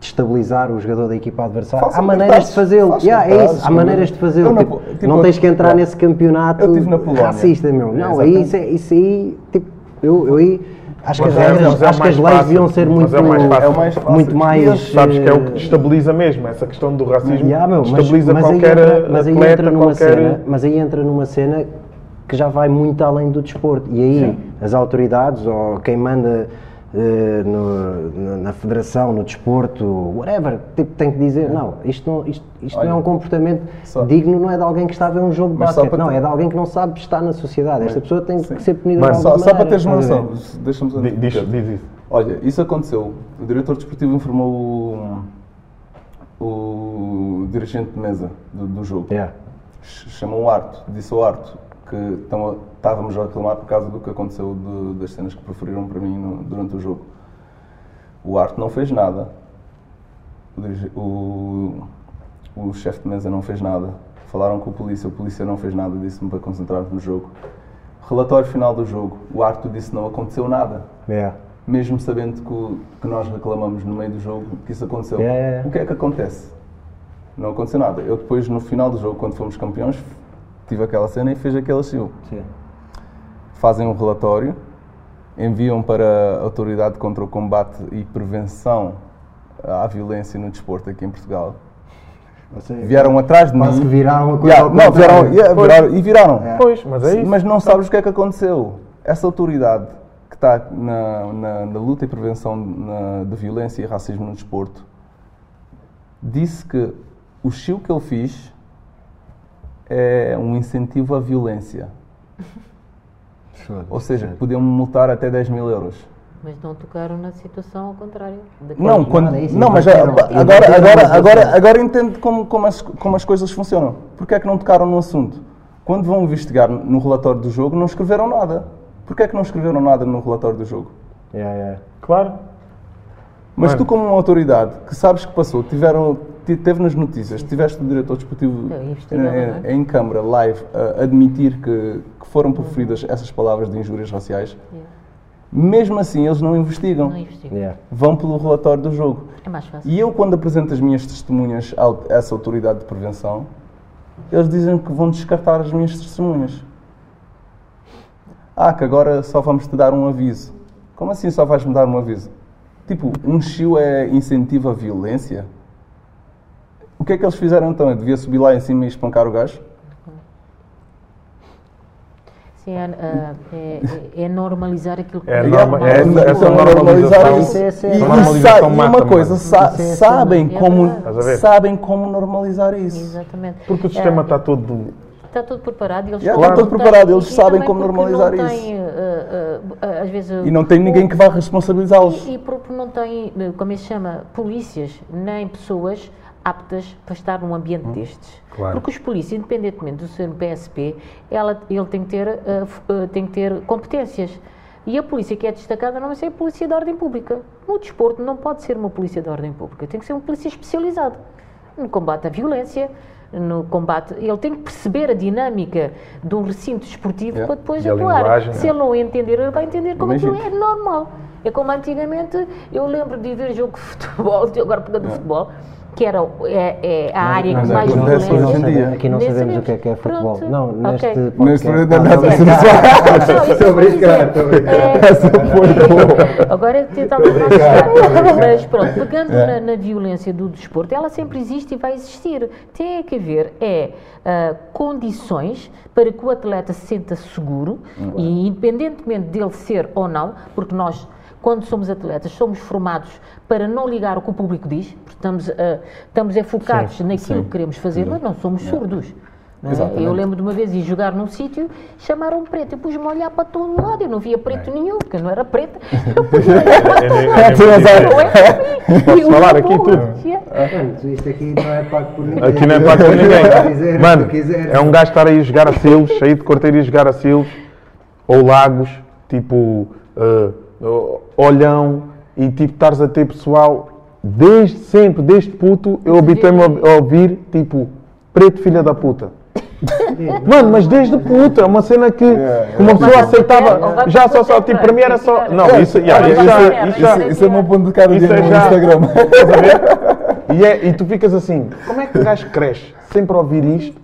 destabilizar o jogador da equipa adversária, há maneiras de fazê-lo. Yeah, é isso, há maneiras de fazê-lo. Tipo, Po- tipo, não tens que entrar nesse campeonato Eu tive na Polónia. racista, meu. Não, Exatamente. aí isso, é- isso aí, tipo, eu, eu aí. Acho que, as Mas é- regras, mas é o acho que as leis fácil. deviam ser Mas muito, é mais fácil. É mais fácil. muito mais. Sabes que é o que eh, destabiliza mesmo, essa questão do racismo Yeah, meu, mas, destabiliza mas aí qualquer entra, mas aí atleta, entra numa qualquer... cena, mas aí entra numa cena que já vai muito além do desporto. E aí as autoridades ou quem manda no- na- federação, no desporto, whatever, tipo, tem que dizer, não, isto não, isto, isto não é Olha, um comportamento só- digno, não é de alguém que está a ver um jogo de basquete, não, ter- é de alguém que não sabe estar na sociedade. Esta pessoa tem que ser punida Mas de Só, alguma só para maneira, teres noção, deixa-me só Di- Diz, dizer. diz isso. Olha, isso aconteceu. O diretor desportivo informou o, o dirigente de mesa do, do jogo. Yeah. Ch- Chamou o Arto, disse ao Arto que estão estávamos a reclamar por causa do que aconteceu de- das cenas que preferiram para mim no- durante o jogo. O Arto não fez nada. O, o, o chefe de mesa não fez nada. Falaram com o polícia, o polícia não fez nada, disse-me para concentrar no jogo. Relatório final do jogo. O Arto disse não aconteceu nada Yeah. mesmo sabendo que, o- que nós reclamamos no meio do jogo que isso aconteceu. É, é. O que é que acontece? Não aconteceu nada. Eu depois, no final do jogo, quando fomos campeões, tive aquela cena e fez aquele estilo. Sim. Fazem um relatório, enviam para a Autoridade contra o Combate e Prevenção à Violência no Desporto aqui em Portugal. Seja, Vieram atrás de mim. que viraram a coisa Yeah, não, vieram, yeah, viraram- e viraram. Pois, mas é isso. Mas não sabes o que é que aconteceu. Essa autoridade que está na, na- na luta e prevenção na- de violência e racismo no desporto disse que o chiu que ele fiz é um incentivo à violência. Ou seja, podiam multar até 10 mil euros. Mas não tocaram na situação ao contrário. Não, quando, é não mas inverteram- agora, agora, agora, agora entende como, como, as, como as coisas funcionam. Porquê é que não tocaram no assunto? Quando vão investigar no relatório do jogo, não escreveram nada. Porquê é que não escreveram nada no relatório do jogo? Yeah, yeah. Claro. Mas tu, como uma autoridade que sabes que passou, tiveram, ti- teve nas notícias, tiveste o diretor desportivo em, não é? em câmara, live, a admitir que, que foram proferidas essas palavras de injúrias raciais, Yeah. mesmo assim eles não investigam. Não investigam. Yeah. Vão pelo relatório do jogo. É mais fácil. E eu, quando apresento as minhas testemunhas a essa autoridade de prevenção, eles dizem que vão descartar as minhas testemunhas. Ah, que agora só vamos te dar um aviso. Como assim só vais-me dar um aviso? Tipo, um chiu é incentivo à violência? O que é que eles fizeram então? Eu devia subir lá em cima e espancar o gajo? Sim, é, é- é- é normalizar aquilo que É norma- é- essa normalizar normalização- isso. É- E, e e uma coisa, sa- é sabem é como sabem como normalizar isso. Exatamente. Porque o sistema está todo. Está tudo preparado e eles Yeah, sabem está tudo como preparado, eles e sabem como normalizar não isso. tem, ah, ah, às vezes, E não tem ninguém que vá responsabilizá-los. E porque não tem, eh, como é que se chama, polícias, nem pessoas aptas para estar num ambiente destes. Claro. Porque os polícias, independentemente do ser no PSP, ela, ele tem que, ter, f- eh, tem que ter competências. E a polícia que é destacada não é ser a polícia de ordem pública. No desporto não pode ser uma polícia de ordem pública, tem que ser uma polícia especializada no combate à violência, no combate. Ele tem que perceber a dinâmica de um recinto desportivo Yeah. para depois E atuar. Se ele não entender, ele vai entender como aquilo é normal. É como antigamente, eu lembro de ver jogo de futebol, agora pegando futebol, que era é, é a área que é mais acontece Aqui não, sabemos o que é que é futebol. Pronto. Não, neste Ok. podcast. Neste- Não, não, não, não, isso Estou a brincar, estou a brincar. É, Agora é tentar não chegar. Mas pronto, pegando na, na violência do desporto, ela sempre existe e vai existir. Tem que haver é, ah, condições para que o atleta se sinta seguro e independentemente dele ser ou não, porque nós quando somos atletas, somos formados para não ligar o que o público diz, porque estamos, ah, estamos é focados naquilo sim. que queremos fazer, mas não somos surdos. é? Eu lembro de uma vez ir jogar num sítio, chamaram um preto, eu pus-me a olhar para todo lado, eu não via preto nenhum, porque eu não era preta. Eu pus-me a olhar para É, É, é para mim. Posso E falar aqui tudo? Isto aqui não é pago por ninguém. Aqui não é pago por ninguém. Mano, é um gajo estar aí a jogar a Silos, sair de corteiro e jogar a Silos, ou Lagos, tipo, eh, Olhão, e tipo, estares a ter pessoal desde sempre, desde puto, eu habituei-me a ouvir tipo preto filha da puta. Mano, mas desde puto, é uma cena que, uma pessoa aceitava. para o Já só, só, Twitter, tipo, para mim era só. Não, isso, yeah, isso, isso Isso, isso é o meu ponto de cara Isso no é já- Instagram. E, é- e tu ficas assim, como é que o gajo cresce sempre a ouvir isto?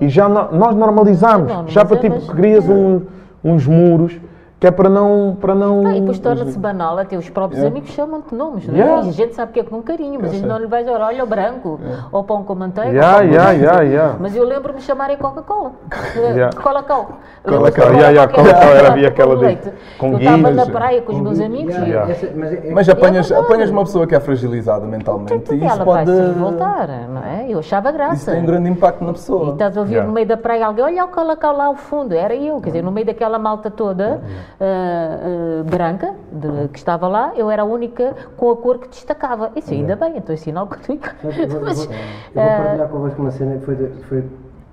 E já no- nós normalizamos. Já para é, tipo, crias um- uns muros que é para não. Para não Ah, e depois torna-se banal, até os próprios Yeah. amigos chamam-te nomes, não é? Yeah. E a gente sabe que é com carinho, mas a gente não lhe vai dizer, olha o branco, ou pão com manteiga. Yeah, yeah, yeah, yeah. Mas eu lembro-me de chamarem Coca-Cola. Yeah. Cola-Cola. Cola-Cola, yeah, yeah, Cola-Cola, era- havia aquela de- com Eu estava na praia com os meus amigos e Yeah. Mas é- apanhas, É apanhas uma pessoa que é fragilizada mentalmente e isso ela vai pode. se revoltar, não é? Eu achava Isso graça. tem um grande impacto na E pessoa. estás a ouvir Yeah. no meio da praia alguém, olha o Cola-Cola lá ao fundo, era eu, quer dizer, no meio daquela malta toda ah, ah, branca de- que estava lá, eu era a única com a cor que destacava. Isso ainda bem, então é sinal que tu. Mas eu vou, eu Mas, vou- eu vou partilhar convosco uma cena que foi, de- foi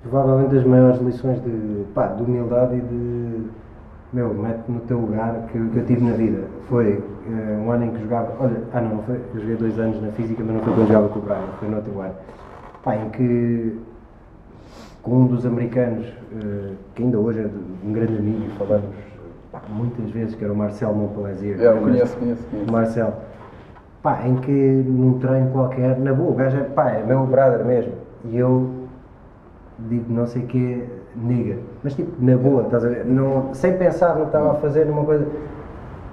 provavelmente das maiores lições de, pá, de humildade e de. Meu, mete no teu lugar que, que eu tive na vida. Foi eh, um ano em que jogava. Olha, ah não, não foi. Eu joguei dois anos na física, mas não foi quando jogava com o Brian, foi no outro ano. Pá, em que com um dos americanos, eh, que ainda hoje é um grande amigo, falamos muitas vezes, que era o Marcel Montplaisir. É, eu conheço, conheço, conheço. Marcel. Pá, em que num treino qualquer, na boa, o gajo é, pá, é meu brother mesmo. E eu digo não sei o quê, nigga. Mas tipo, na boa, estás a ver? Não, sem pensar no que estava a fazer, numa coisa.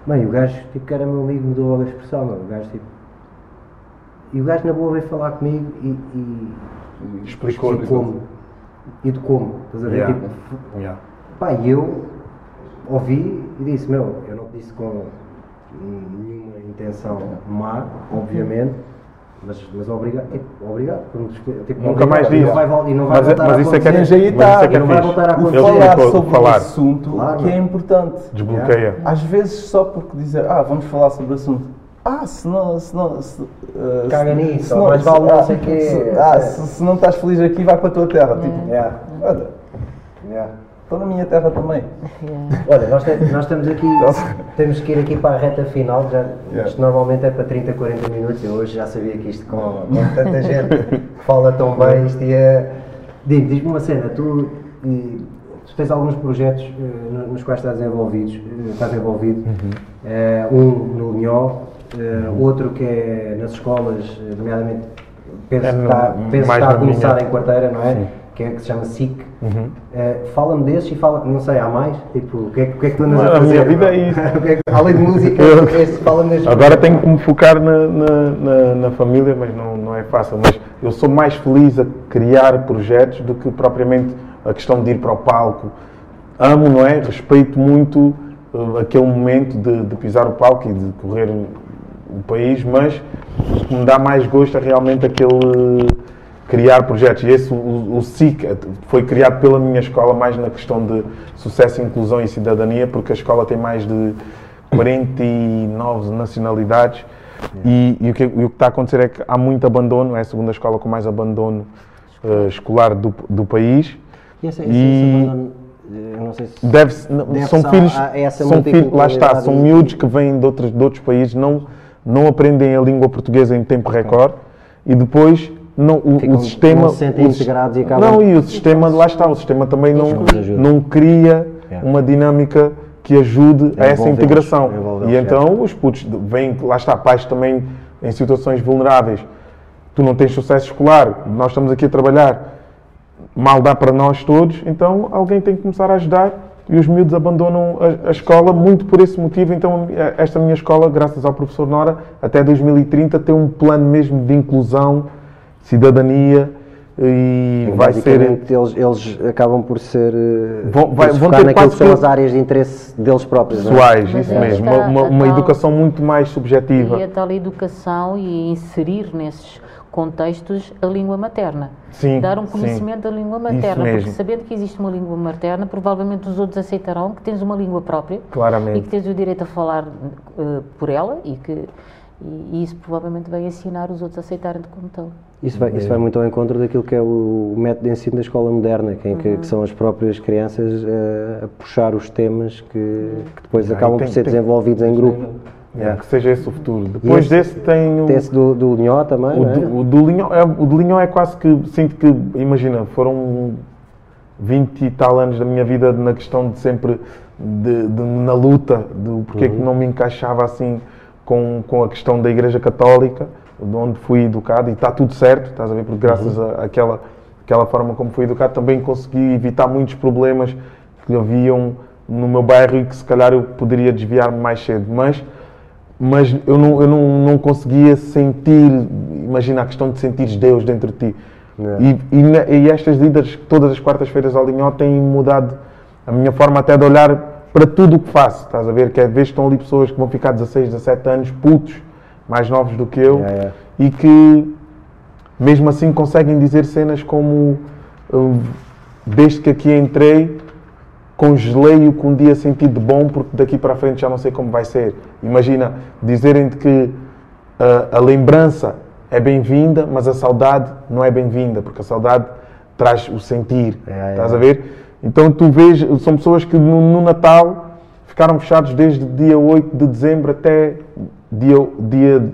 Bem, o gajo, tipo, que era meu amigo, mudou logo a expressão, meu. O gajo, tipo. E o gajo na boa veio falar comigo e. e Explicou. e como. De como, estás a ver? Yeah. Tipo, Yeah. Pá, e eu ouvi e disse, meu, eu não disse com nenhuma intenção má, obviamente, mas, mas obrigado, tipo, obrigado por me escolher. Tipo, Nunca mais e disse. não vai, e não vai Mas, voltar mas a isso é que é. Mas aí mas isso é tá, que é não vai voltar a O acontecer. Falar sobre falar. o assunto Claro. que é importante. Desbloqueia. Às vezes só porque dizer, ah, vamos falar sobre o assunto. Ah, se não. Se não se, uh, Caga se- nisso, se ou mais vale não sei quê. se- ah, se, se não estás feliz aqui, vai para a tua terra. Tipo, Yeah, olha, yeah. Estou na minha terra também. Olha, nós, te- nós estamos aqui, temos que ir aqui para a reta final, já, Yeah. isto normalmente é para 30, 40 minutos, eu hoje já sabia que isto com, com tanta gente que fala tão bem, isto ia... Digo, diz-me uma cena, tu, tu tens alguns projetos no- nos quais estás envolvidos, eh, estás envolvido, Eh, um no Linhó, eh, outro que é nas escolas, nomeadamente, penso É que no- está, penso que mais está a começar minha- em quarteira, não é? Que, é, que se chama SIC. Uhum. Eh, Fala-me desses e fala, não sei, há mais? Tipo, o que é, que- o que, é que tu andas a A fazer? minha vida é isso. É Além de música, esse, fala-me desses Agora tenho que me focar na, na, na- família, mas não, não é fácil. Mas eu sou mais feliz a criar projetos do que propriamente a questão de ir para o palco. Amo, não é? Respeito muito uh, aquele momento de, de pisar o palco e de correr o, o país, mas o que me dá mais gosto é realmente aquele criar projetos. E esse, o, o SIC, foi criado pela minha escola mais na questão de sucesso, inclusão e cidadania, porque a escola tem mais de 49 nacionalidades e, e o, que, e o que está a acontecer é que há muito abandono, é a segunda escola com mais abandono eh, escolar do, do país. E essa, essa, E- essa banda, eu não sei se... Deve Deve-se são filhos, são filhos, lá está, são miúdos que vêm de outros, de outros países, não, não aprendem a língua portuguesa em tempo recorde e depois não, o, Ficam- o sistema. não se sentem integrados e acabam- Não, e o sistema, lá está, o sistema também não, não cria Yeah. uma dinâmica que ajude a essa integração. E então os putos vêm, lá está, pais também em situações vulneráveis. Tu não tens sucesso escolar, nós estamos aqui a trabalhar, mal dá para nós todos, então alguém tem que começar a ajudar e os miúdos abandonam a, a escola muito por esse motivo. Então, a- esta minha escola, graças ao professor Nora, até 2030 tem um plano mesmo de inclusão, cidadania e vai ser. Eles, eles acabam por ser... eh, Vão- vai- vão focar ter naquilo que são as áreas de interesse deles próprios, não é? Pessoais, Mas isso mesmo. está Uma, uma- tal- educação muito mais subjetiva. E a tal educação e inserir nesses contextos a língua materna. Sim, Dar um sim. conhecimento da língua materna, porque sabendo que existe uma língua materna, provavelmente os outros aceitarão que tens uma língua própria Claramente. e que tens o direito a falar eh, por ela e que e, e isso provavelmente vai ensinar os outros a aceitarem-te como tal. Isso vai, isso vai muito ao encontro daquilo que é o, método de ensino da escola moderna, que, em que, que são as próprias crianças eh, a puxar os temas que, que depois Ah, acabam tem- por ser tem- desenvolvidos em grupo. Yeah, Que seja esse o futuro. Depois esse- desse tem o, Tem esse do, do Linhó também, o, não é? do, o do Linhó. É, o do Linhó é quase que, sinto que, imagina, foram 20 e tal anos da minha vida na questão de sempre, de, de- na luta, do porque é que não me encaixava assim com, com a questão da Igreja Católica, de onde fui educado, e está tudo certo, estás a ver, porque graças a- àquela aquela forma como fui educado também consegui evitar muitos problemas que haviam no meu bairro e que se calhar eu poderia desviar-me mais cedo, mas mas eu não, eu não, não conseguia sentir, imagina a questão de sentires Deus dentro de ti. E, e, na- e estas lidas, todas as quartas-feiras ao Linhó, têm mudado a minha forma até de olhar para tudo o que faço. Estás a ver? Que às vezes estão ali pessoas que vão ficar 16, 17 anos, putos, mais novos do que eu, Yeah, yeah. e que mesmo assim conseguem dizer cenas como uh, desde que aqui entrei congelei o que um dia senti de bom porque daqui para a frente já não sei como vai ser. Imagina dizerem-te que uh, a lembrança é bem-vinda, mas a saudade não é bem-vinda, porque a saudade traz o sentir. É, é. Estás a ver? Então tu vês, são pessoas que no, no Natal ficaram fechados desde dia 8 de dezembro até dia, dia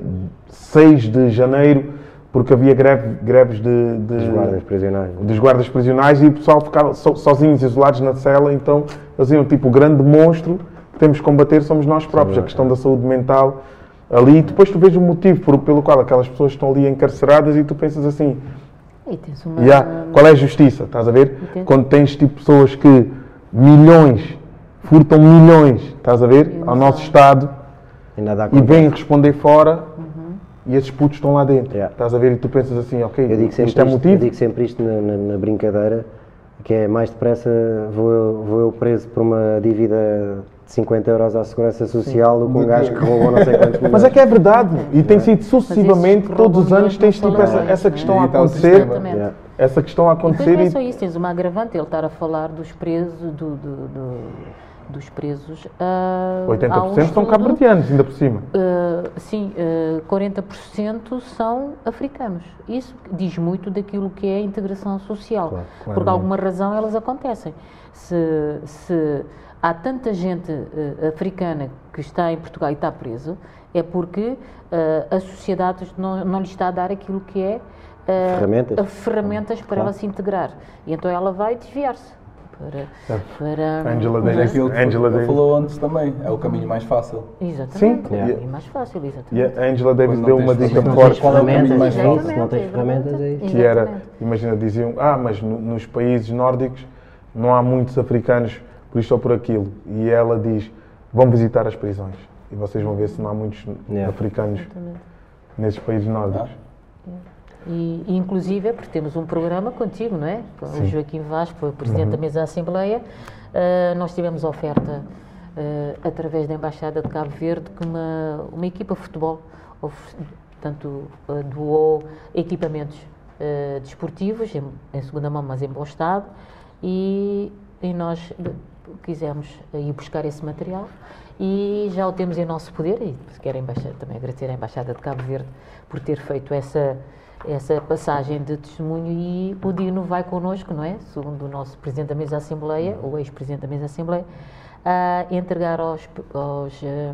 6 de janeiro, porque havia greve, greves de, de- Dos guardas prisionais. dos guardas prisionais e o pessoal ficava so- sozinhos, isolados na cela, então eles diziam, tipo, o grande monstro que temos que combater somos nós próprios, a questão da saúde mental ali, e depois tu vês o motivo por- pelo qual aquelas pessoas estão ali encarceradas e tu pensas assim, E tens uma. "Ya, qual é a justiça, estás a ver? Entendo. Quando tens tipo pessoas que milhões, furtam milhões, estás a ver, ao nosso Estado, E nada e vêm responder fora e esses putos estão lá dentro, Yeah. estás a ver, e tu pensas assim, ok, Eu digo sempre isto é isto, motivo? eu digo sempre isto na, na- na brincadeira, que é mais depressa vou eu, vou eu preso por uma dívida 50 euros à Segurança Social do que um gajo que roubou não sei quantos milhões. Mas é que é verdade, e tem sido sucessivamente, todos os anos tens tipo essa, essa questão a é? Acontecer. Yeah. essa questão a E depois acontecer não é e só isso, tens uma agravante, ele estar a falar dos presos, do, do- do- dos presos. ah, há um 80% são cabo-verdianos, ainda por cima. ah, sim, ah, 40% são africanos. Isso diz muito daquilo que é a integração social. Claro, Por alguma razão elas acontecem. Se, se há tanta gente ah, africana que está em Portugal e está preso, é porque ah, a sociedade não, não lhe está a dar aquilo que é ah, Ferramentas. ferramentas para ela se integrar. E então ela vai desviar-se. Para, para, Angela é Davis. que Angela Davis. falou antes também, é o caminho mais fácil. Exatamente. Sim. É mais fácil, exatamente. E a Angela Davis deu uma dica forte qual é o caminho mais fácil? se não tens ferramentas, é isso. que era, imagina, diziam, ah, mas no- nos países nórdicos não há muitos africanos por isto ou por aquilo. E ela diz, vão visitar as prisões. E vocês vão ver se não há muitos Yeah. africanos nesses países nórdicos. E, e, inclusive é porque temos um programa contigo, não é? Com o Joaquim Vaz, que foi o Presidente da Mesa da Assembleia. Ah, nós tivemos oferta ah, através da Embaixada de Cabo Verde que uma, uma equipa de futebol portanto, ah, doou equipamentos desportivos, em, em segunda mão, mas em bom estado, e, e nós quisemos ir buscar esse material e já o temos em nosso poder e quero a embaixada, também agradecer à Embaixada de Cabo Verde por ter feito essa, essa passagem de testemunho e o Dino vai connosco, não é? Segundo o nosso Presidente da Mesa da Assembleia, ou ex-Presidente da Mesa da Assembleia, a entregar aos, aos eh,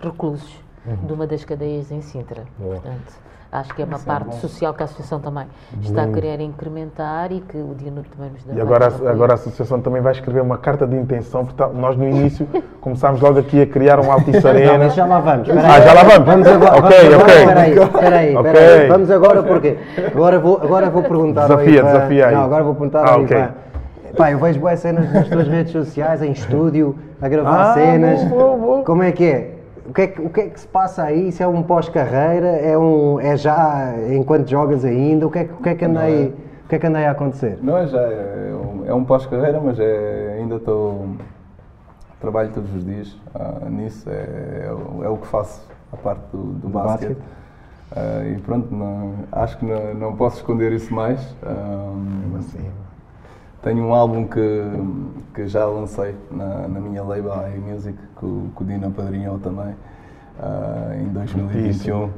reclusos de uma das cadeias em Sintra. Portanto, acho que é uma parte social que a Associação também está a querer incrementar e que o Dino também nos dá E agora, a- agora a Associação também vai escrever uma carta de intenção, porque tá- nós no início começámos logo aqui a criar um Altice Não, Arena. mas já lá vamos. espera Ah, já lá vamos. Vamos agora. Ok, vamos agora, ok. Espera aí, espera aí, Ok. espera aí. Vamos agora porque agora vou, agora vou perguntar ao Desafia, Ivan- desafia aí. Não, agora vou perguntar Ah, ao ok. Ivan. Pá, eu vejo boas cenas nas tuas redes sociais, em estúdio, a gravar Ah, cenas. vou. Como é que é? O que é que, o que é que se passa aí? Isso é um pós-carreira? É, um, é já enquanto jogas ainda? O que é, que- o que é que anda aí, o que é que anda aí a acontecer? Não é já, é um, é um pós-carreira, mas é, ainda estou. Trabalho todos os dias ah, nisso, é, é, o- é o que faço, a parte do, do, basquete. basquete. Ah, e pronto, não- acho que não, não posso esconder isso mais. Ah, tenho um álbum que, que já lancei na, na minha label iMusic, que, o- que o Dino apadrinhou também, ah, em 2021,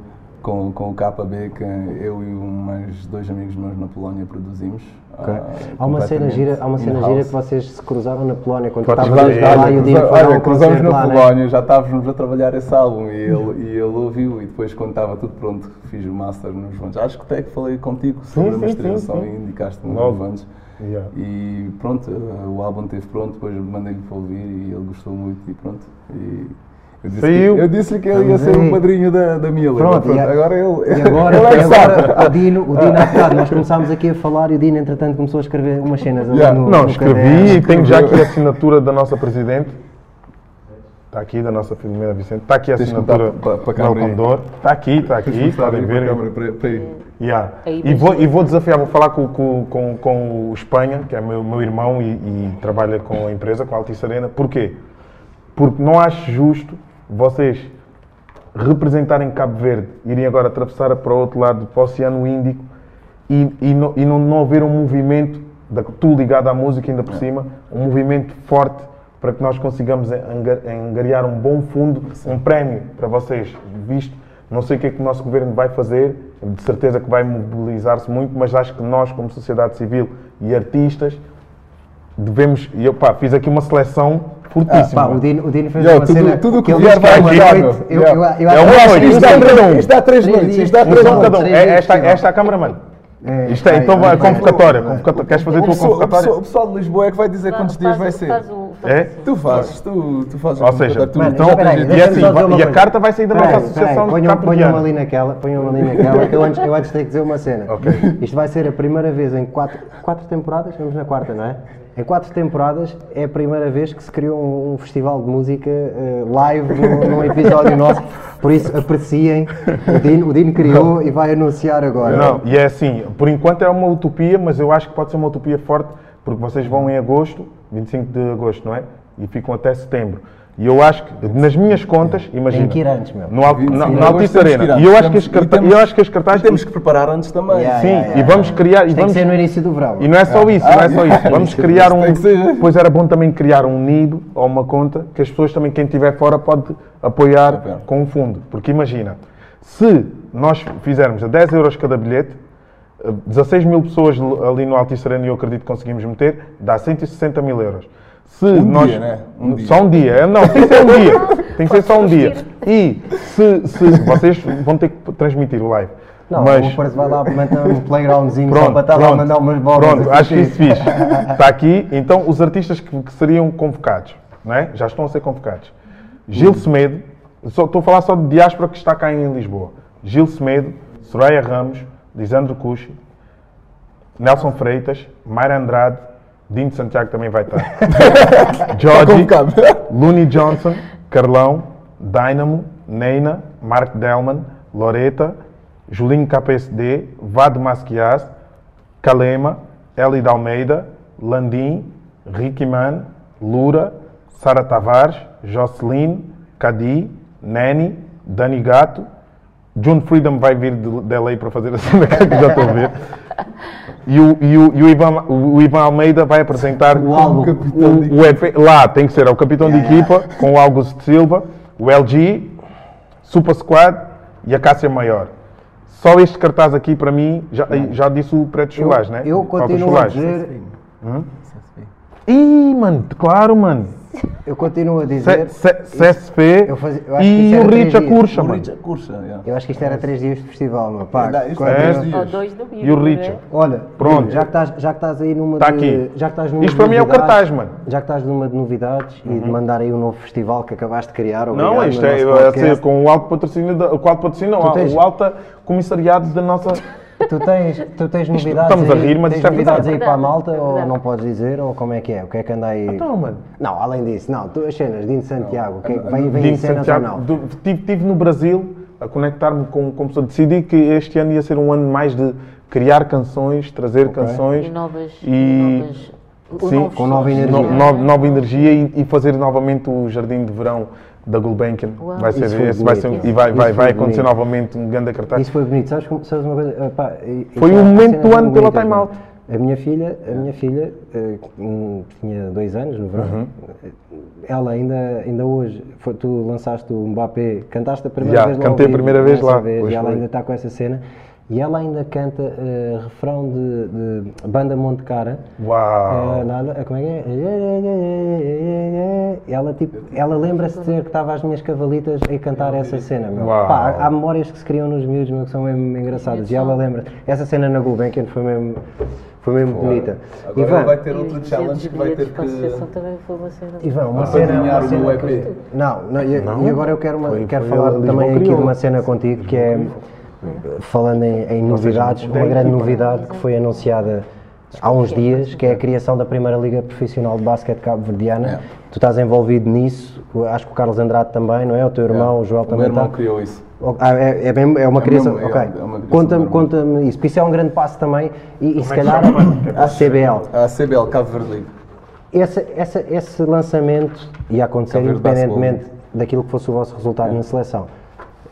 com, com o KB, que eu e umas dois amigos meus na Polónia produzimos. Ok. ah, Há uma cena completamente gira, há uma cena gira que vocês se cruzaram na Polónia quando Podes estavas lá e o Dino foi dar olha, um cruzamos concerto na lá, né? Polónia, já estávamos a trabalhar esse álbum e ele, e ele ouviu e depois quando estava tudo pronto fiz o master nos Vantes. Acho que até que falei contigo sobre Sim, a sim, masterização sim, e indicaste-me Logo. Vantes. Yeah. E pronto, eh, o álbum esteve pronto, depois mandei-lhe para ouvir e ele gostou muito e pronto. E eu disse Saiu. que, eu disse-lhe que ele ia ser o padrinho da, da Mila. Pronto, e a- agora ele, E agora, ele é agora o Dino, o Dino há bocado, nós começámos aqui a falar e o Dino, entretanto, começou a escrever umas cenas ali Yeah. no, Não, no escrevi caderno. e tenho já aqui a assinatura da nossa presidente. Está aqui, da nossa Filomena Vicente. Está aqui a assinatura para- aí. Condor. Está aqui, está aqui, podem ver. Yeah. E, vou, e vou desafiar, vou falar com, com, com, com o Espanha, que é meu, meu irmão e, e trabalha com a empresa, com a Altice Arena. Porquê? Porque não acho justo vocês representarem Cabo Verde, irem agora atravessar para o outro lado, para o Oceano Índico, e, e, não, e não, não haver um movimento, da, tu ligado à música ainda por cima, um movimento forte para que nós consigamos anga- angariar um bom fundo, um prémio para vocês, visto. Não sei o que é que o nosso governo vai fazer, de certeza que vai mobilizar-se muito, mas acho que nós, como sociedade civil e artistas, devemos. E eu pá, fiz aqui uma seleção fortíssima. Pá, o Dino, o Dino fez Yo, uma tudo- cena tudo que ele vier é vai. Eu, eu, eu, É acho uma que noite, isto dá é três dias. Isto dá três noites, isto dá três noites. É esta, é a câmara, mano. É, Isto é, vai, então vai, vai. convocatória, convocatória. Queres fazer a O tua pessoal, o pessoal- convocatória? o pessoal de Lisboa é que vai dizer quantos dias vai ser. É? assim. Tu fazes, tu, tu fazes Ou seja, tu- Mano, então, espera aí, e deixa-me assim, só dizer uma e a coisa. carta vai sair da nossa associação de ponham- Cabo Ponham-me Verdeano. ali naquela, ponham-me ali naquela, que eu antes, eu antes tenho que dizer uma cena. Ok. Isto vai ser a primeira vez em quatro, quatro temporadas, vamos na quarta, não é? Em quatro temporadas é a primeira vez que se criou um, um festival de música eh, live num, num episódio nosso, por isso apreciem. O Dino, o Dino criou e vai anunciar agora. Não, e é assim, por enquanto é uma utopia, mas eu acho que pode ser uma utopia forte, porque vocês vão em agosto, 25 de agosto, não é? E ficam até setembro. E eu acho que, nas minhas contas, imagina. Tem que ir antes, meu. No, Al- na, Altice temos que ir Arena. E eu acho que as, carta- e temos- eu acho que as cartazes. E temos que preparar antes também. Yeah, Sim, yeah, e yeah. vamos criar. E Tem que vamos, ser no início do verão. E não é só isso, não é só isso. Vamos criar um. Pois era bom também criar um nido ou uma conta que as pessoas também, quem estiver fora, pode apoiar com um fundo. Porque imagina, se nós fizermos a 10 euros cada bilhete, 16 mil pessoas ali no Altice Arena e eu acredito que conseguimos meter, dá 160 mil euros. Se nós, dia, né? Um dia. Só um dia. Não, tem que ser um dia. Tem que ser só um dia. E se, se vocês vão ter que transmitir o live. Não, mas, o Parece vai lá montar um playgroundzinho só Pronto, para estar lá a pronto, mandar umas bolas. Pronto, acho que isso fixe. Está aqui, então os artistas que, que seriam convocados, não é? já estão a ser convocados. Gil Semedo, só, estou a falar só de diáspora que está cá em Lisboa. Gil Semedo, Soraya Ramos, Lisandro Cuxi, Nelson Freitas, Mayra Andrade, Dino Santiago também vai estar. Jorge, convocado. Looney Johnson, Carlão, Dynamo, Neina, Mark Delman, Loreta, Julinho KPSD, Vado Masquias, Kalema, Eli de Almeida, Landim, Ricky Man, Lura, Sara Tavares, Jocelyn, Cadi, Neni, Dani Gato, John Freedom vai vir de, de LA para fazer a cena que já estou a ver. E o, e o, e o Ivan, o Ivan Almeida vai apresentar O álbum. o, o EP. Lá tem que ser é o capitão de equipa com o Augusto Silva, o LG, Super Squad e a Cássia Maior. Só este cartaz aqui para mim, já, já disse o Preto Chulás, né? Eu continuo a dizer, Ih, mano, claro, mano. Eu continuo a dizer, C- CSP e o Richa. Curcha, O yeah. eu acho que isto era três dias de festival, meu pá. Isto é três É. dias. Ou dois no mínimo. E o né? Richa. Olha, Pronto. já que estás, já que estás aí numa Tá de, aqui. já que estás numa Isto de para mim é o novidades- cartaz, mano. Uhum. Já que estás numa de novidades e de mandar aí um novo festival que acabaste de criar, Não, isto é, é assim, com o alto patrocínio, da, o alto patrocínio, não, tens- o alto comissariado da nossa. Tu tens, tu tens novidades estamos a rir, mas tens isto é novidades verdade. aí para a malta É ou verdade. não podes dizer ou como é que é? O que é que anda aí? Então, mano. Não, além disso, não, tu, as cenas, Dino Santiago, que é que vem, vem Dino em cenas Santiago, ou não? do- tive, tive no Brasil a conectar-me com, com pessoas. Decidi que este ano ia ser um ano mais de criar canções, trazer canções E novas. E- novas sim, com nova energia. no- no- nova energia e, e fazer novamente o Jardim de Verão da Gulbenkian. Uau. Vai ser, esse vai ser, e vai, vai, vai acontecer bonito. novamente um grande cartaz. Isso foi bonito, sabes, como- sabes uma coisa? Ah, pá, Foi o há momento do ano pela Time mano. Out. A minha filha, a minha filha eh, hum, tinha dois anos no verão. Ela ainda, ainda hoje, foi- tu lançaste o Mbappé, cantaste a primeira Já, vez lá cantei a primeira vez lá, vez, e ela foi. ainda está com essa cena. E ela ainda canta eh, refrão de, de Banda Monte Cara. Uau! Eh, nada, eh, como é que é? Ela, tipo, ela lembra-se de dizer que estava às minhas cavalitas a cantar essa cena, meu. Uau. Pá, há, há memórias que se criam nos miúdos, meu, que são mesmo engraçadas. E ela lembra. Essa cena na Gulbenkian foi mesmo, foi mesmo bonita. Agora Ivan, vai ter outro 200 challenge que vai ter que. também foi uma cena. Ivan, uma Para cena, uma cena que- EP. Não, não, e, Não? e agora eu quero, uma- Foi- quero foi falar também aqui de uma cena contigo que é, falando em, em novidades, uma grande equipa, novidade que foi anunciada há uns dias, que é a criação da primeira Liga Profissional de Basquete Cabo-Verdiana. É. Tu estás envolvido nisso, acho que o Carlos Andrade também, não é? O teu irmão, o Joel o meu também irmão está. criou isso. Ah, é, é, mesmo- é uma É criação. mesmo, é- ok. é Conta-me conta isso, porque isso é um grande passo também e, e se calhar a CBL. A CBL Cabo Verde. Esse, essa- esse lançamento ia acontecer independentemente daquilo que fosse o vosso resultado na seleção.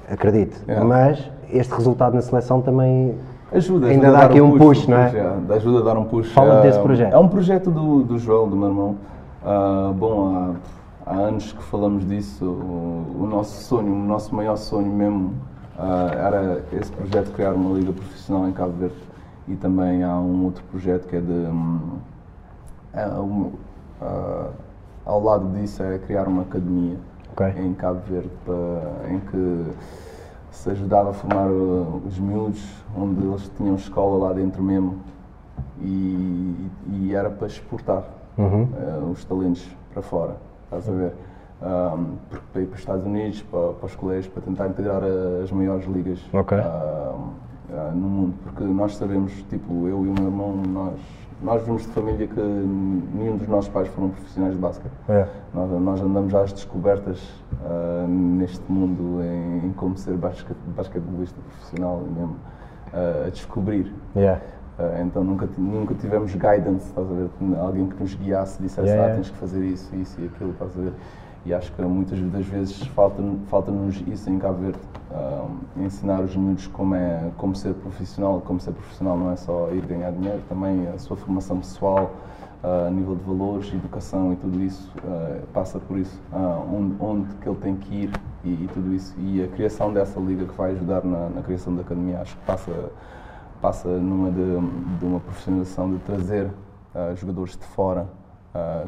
Acredito. É. Mas este resultado na seleção também. Ajuda, Ainda ajuda dá aqui um push, um não é? é, Ajuda a dar um push. Fala-me É, desse projeto. É um projeto do, do Joel, do meu irmão. Ah, bom, há, há anos que falamos disso. O, o nosso sonho, o nosso maior sonho mesmo ah, era esse projeto de criar uma liga profissional em Cabo Verde. E também há um outro projeto que é de. hum, é um, ah, ao lado disso é criar uma academia Ok. em Cabo Verde para- em que se ajudava a formar uh, os miúdos, onde eles tinham escola lá dentro mesmo e, e era para exportar uh, os talentos para fora, estás a ver? Um, porque para ir para os Estados Unidos, para, para os colégios, para tentar integrar as maiores ligas Ok. um, uh, no mundo, porque nós sabemos, tipo, eu e o meu irmão, nós, nós vimos de família que nenhum dos nossos pais foram profissionais de basquete. É. Nós, nós andamos às descobertas ah, neste mundo em, em como ser basquete, basquetebolista profissional mesmo, ah, a descobrir. Yeah. Ah, então nunca, nunca tivemos guidance, estás a ver? Alguém que nos guiasse, dissesse, Yeah, ah, yeah. tens que fazer isso, isso e aquilo, estás a ver? E acho que muitas das vezes falta-nos falta isso em Cabo Verde, ensinar os miúdos como, é, como ser profissional, como ser profissional não é só ir ganhar dinheiro, também a sua formação pessoal, a nível de valores, educação e tudo isso, ah, passa por isso, ah, onde, onde que ele tem que ir e, e tudo isso. E a criação dessa liga que vai ajudar na, na criação da academia, acho que passa, passa numa de, de uma profissionalização de trazer jogadores de fora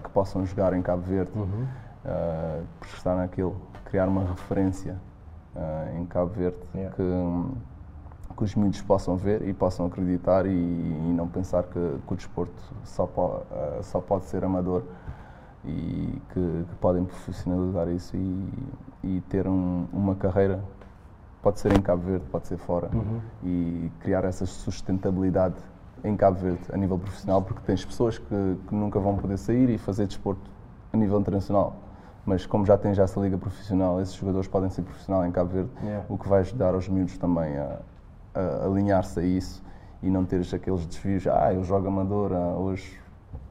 que possam jogar em Cabo Verde, ah, por estar naquilo, criar uma referência ah, em Cabo Verde Yeah. que, que os miúdos possam ver e possam acreditar e, e não pensar que, que o desporto só, po- ah, só pode ser amador e que, que podem profissionalizar isso e, e ter um- uma carreira, pode ser em Cabo Verde, pode ser fora, e criar essa sustentabilidade em Cabo Verde a nível profissional, porque tens pessoas que, que nunca vão poder sair e fazer desporto a nível internacional. Mas como já tens essa liga profissional, esses jogadores podem ser profissional em Cabo Verde, Yeah. o que vai ajudar os miúdos também a, a alinhar-se a isso e não teres aqueles desvios, ah, eu jogo amador, ah, hoje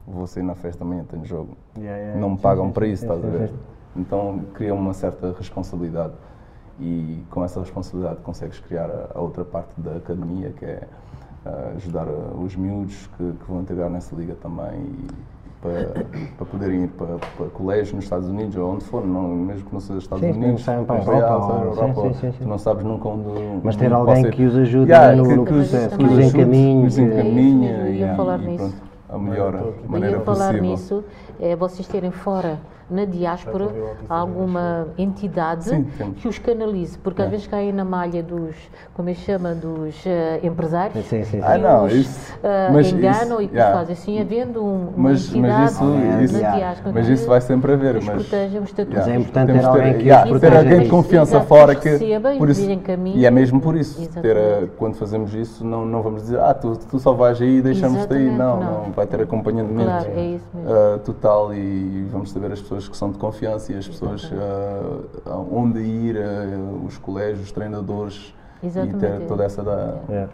vou sair na festa, amanhã tenho jogo. Yeah, yeah. Não me pagam para isso, estás a ver? Então cria uma certa responsabilidade e com essa responsabilidade consegues criar a, a outra parte da academia que é ah, ajudar ah, os miúdos que, que vão integrar nessa liga também e para, para poderem ir para, para colégios nos Estados Unidos ou onde for, não, mesmo que não seja Estados Sim, Unidos, saiam para a Europa, ou- Europa, sim, sim, tu não sabes nunca onde Mas onde ter alguém que os ajude Yeah, no, que- no processo, que os encaminhe. os que- encaminha Eu ia e, falar e nisso. pronto, a melhor maneira Eu ia falar possível. nisso, é vocês terem fora, na diáspora, alguma entidade Sim, que os canalize, porque às vezes caem na malha dos, como é que chama, dos eh, empresários. Sim, sim, sim. Ah, não, isso- eh, mas enganam isso- e que yeah. fazem assim, havendo um, uma Mas, entidade mas isso, isso, na yeah. diáspora mas isso vai sempre haver. Mas, proteja. Mas é importante ter alguém que yeah, ter alguém de confiança fora que receba e por isso, e é mesmo por isso ter a- Exatamente. quando fazemos isso não, não vamos dizer ah tu, tu só vais aí e deixamos-te aí não, não. não vai ter acompanhamento Claro, é isso total e vamos saber as pessoas que são de confiança e as pessoas ah, onde ir ah, os colégios os treinadores e Exatamente, ter é. toda essa da- Yeah.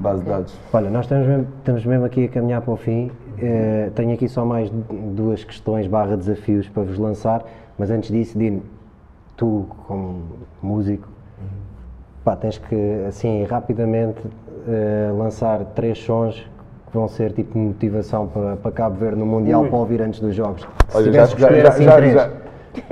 base de dados Olha, nós estamos mesmo, estamos mesmo aqui a caminhar para o fim. Eh, tenho aqui só mais duas questões barra desafios para vos lançar, mas antes disso, Dino, tu como músico, pá, tens que assim rapidamente eh, lançar três sons que vão ser tipo motivação para, para Cabo Verde no Mundial para ouvir antes dos jogos? Se Olha, tivesses que escolher assim três,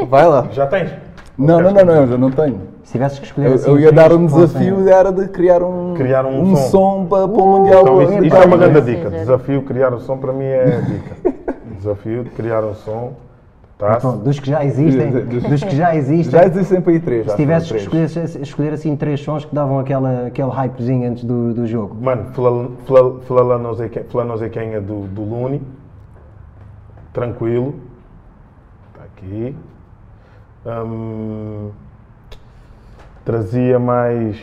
Vai lá. Já tens? Não, não, não, não, eu já não tenho. se tivesses que escolher Eu, assim eu ia dar um desafio, era de criar um, Criar um som. som para, para o Mundial. Então, isso, isso é uma grande dica. Desafio criar o som para mim é a dica. Desafio de criar um som. Tá? Pronto, dos que já existem, dos que já existem, Já existem para aí três. se tivesses que escolher, escolher assim três sons que davam aquela, aquele hypezinho antes do, do jogo. Mano, Fla- Fla- Flanoseque- Flanosequenha do, do Luni. Tranquilo. Está aqui. Hum, trazia mais.